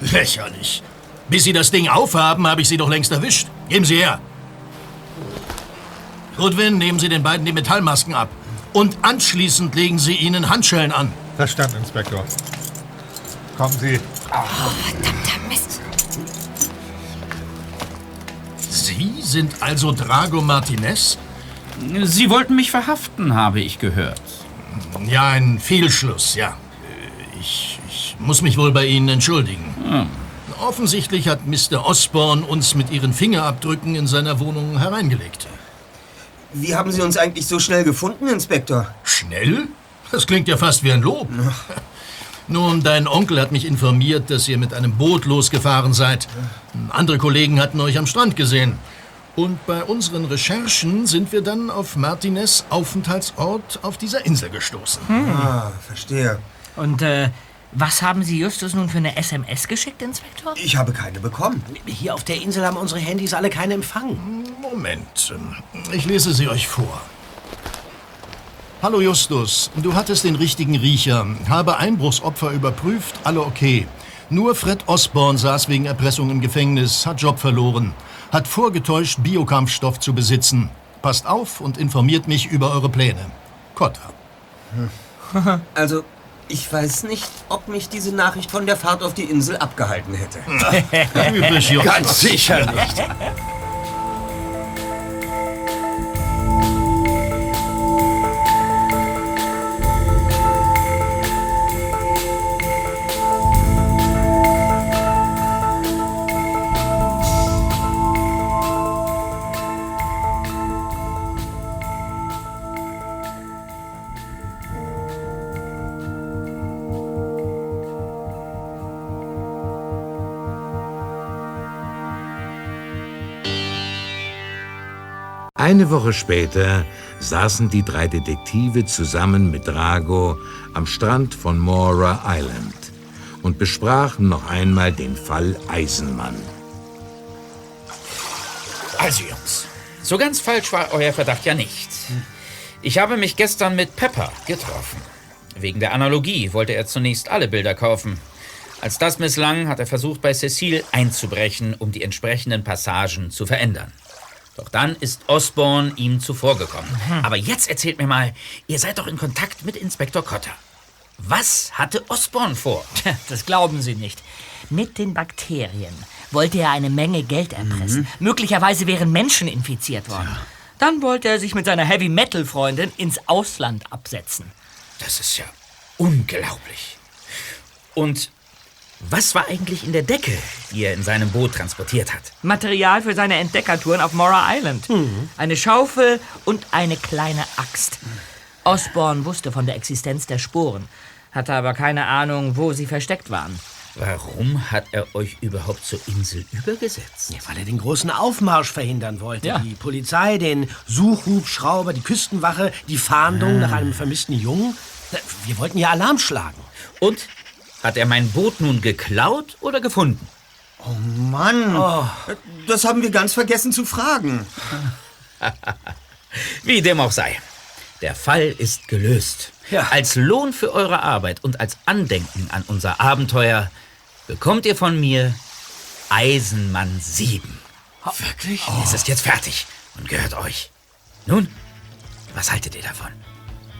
G: Lächerlich. Bis Sie das Ding aufhaben, habe ich Sie doch längst erwischt. Geben Sie her. Goodwin, nehmen Sie den beiden die Metallmasken ab. Und anschließend legen Sie ihnen Handschellen an.
Q: Verstanden, Inspektor. Kommen Sie.
A: Oh, verdammter
G: sind also Drago Martinez?
F: Sie wollten mich verhaften, habe ich gehört.
G: Ja, ein Fehlschluss, ja. Ich, ich muss mich wohl bei Ihnen entschuldigen.
F: Hm.
G: Offensichtlich hat Mr. Osborne uns mit Ihren Fingerabdrücken in seiner Wohnung hereingelegt.
B: Wie haben Sie uns eigentlich so schnell gefunden, Inspektor?
G: Schnell? Das klingt ja fast wie ein Lob. Nun, dein Onkel hat mich informiert, dass ihr mit einem Boot losgefahren seid. Andere Kollegen hatten euch am Strand gesehen. Und bei unseren Recherchen sind wir dann auf Martinez Aufenthaltsort auf dieser Insel gestoßen.
B: Hm. Ah, verstehe.
A: Und äh, was haben Sie Justus nun für eine SMS geschickt, Inspektor?
B: Ich habe keine bekommen.
C: Hier auf der Insel haben unsere Handys alle keinen Empfang.
G: Moment, ich lese sie euch vor. Hallo Justus, du hattest den richtigen Riecher. Habe Einbruchsopfer überprüft, alle okay. Nur Fred Osborne saß wegen Erpressung im Gefängnis, hat Job verloren. Hat vorgetäuscht, Biokampfstoff zu besitzen. Passt auf und informiert mich über eure Pläne.
B: Hm. Also, ich weiß nicht, ob mich diese Nachricht von der Fahrt auf die Insel abgehalten hätte. Ganz sicher nicht.
D: Eine Woche später saßen die drei Detektive zusammen mit Drago am Strand von Mora Island und besprachen noch einmal den Fall Eisenmann.
F: Also, Jungs, so ganz falsch war euer Verdacht ja nicht. Ich habe mich gestern mit Pepper getroffen. Wegen der Analogie wollte er zunächst alle Bilder kaufen. Als das misslang, hat er versucht, bei Cecile einzubrechen, um die entsprechenden Passagen zu verändern. Doch dann ist Osborne ihm zuvorgekommen. Aber jetzt erzählt mir mal, ihr seid doch in Kontakt mit Inspektor Cotter. Was hatte Osborne vor?
A: Das glauben Sie nicht. Mit den Bakterien wollte er eine Menge Geld erpressen. Möglicherweise wären Menschen infiziert worden. Dann wollte er sich mit seiner Heavy-Metal-Freundin ins Ausland absetzen.
F: Das ist ja unglaublich. Und was war eigentlich in der Decke, die er in seinem Boot transportiert hat?
A: Material für seine Entdeckertouren auf Mora Island. Eine Schaufel und eine kleine Axt. Osborne wusste von der Existenz der Spuren, hatte aber keine Ahnung, wo sie versteckt waren.
F: Warum hat er euch überhaupt zur Insel übergesetzt?
C: Ja, weil er den großen Aufmarsch verhindern wollte.
A: Ja.
C: Die Polizei, den Suchhubschrauber, die Küstenwache, die Fahndung nach einem vermissten Jungen. Wir wollten ja Alarm schlagen.
F: Und? Hat er mein Boot nun geklaut oder gefunden?
B: Oh Mann, das haben wir ganz vergessen zu fragen.
F: Wie dem auch sei. Der Fall ist gelöst. Als Lohn für eure Arbeit und als Andenken an unser Abenteuer bekommt ihr von mir Eisenmann 7.
C: Wirklich?
F: Es ist jetzt fertig und gehört euch. Nun, was haltet ihr davon?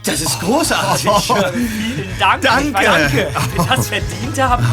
B: Das ist großartig.
A: Vielen Dank.
B: Danke.
A: Danke. Wenn wir das verdient haben.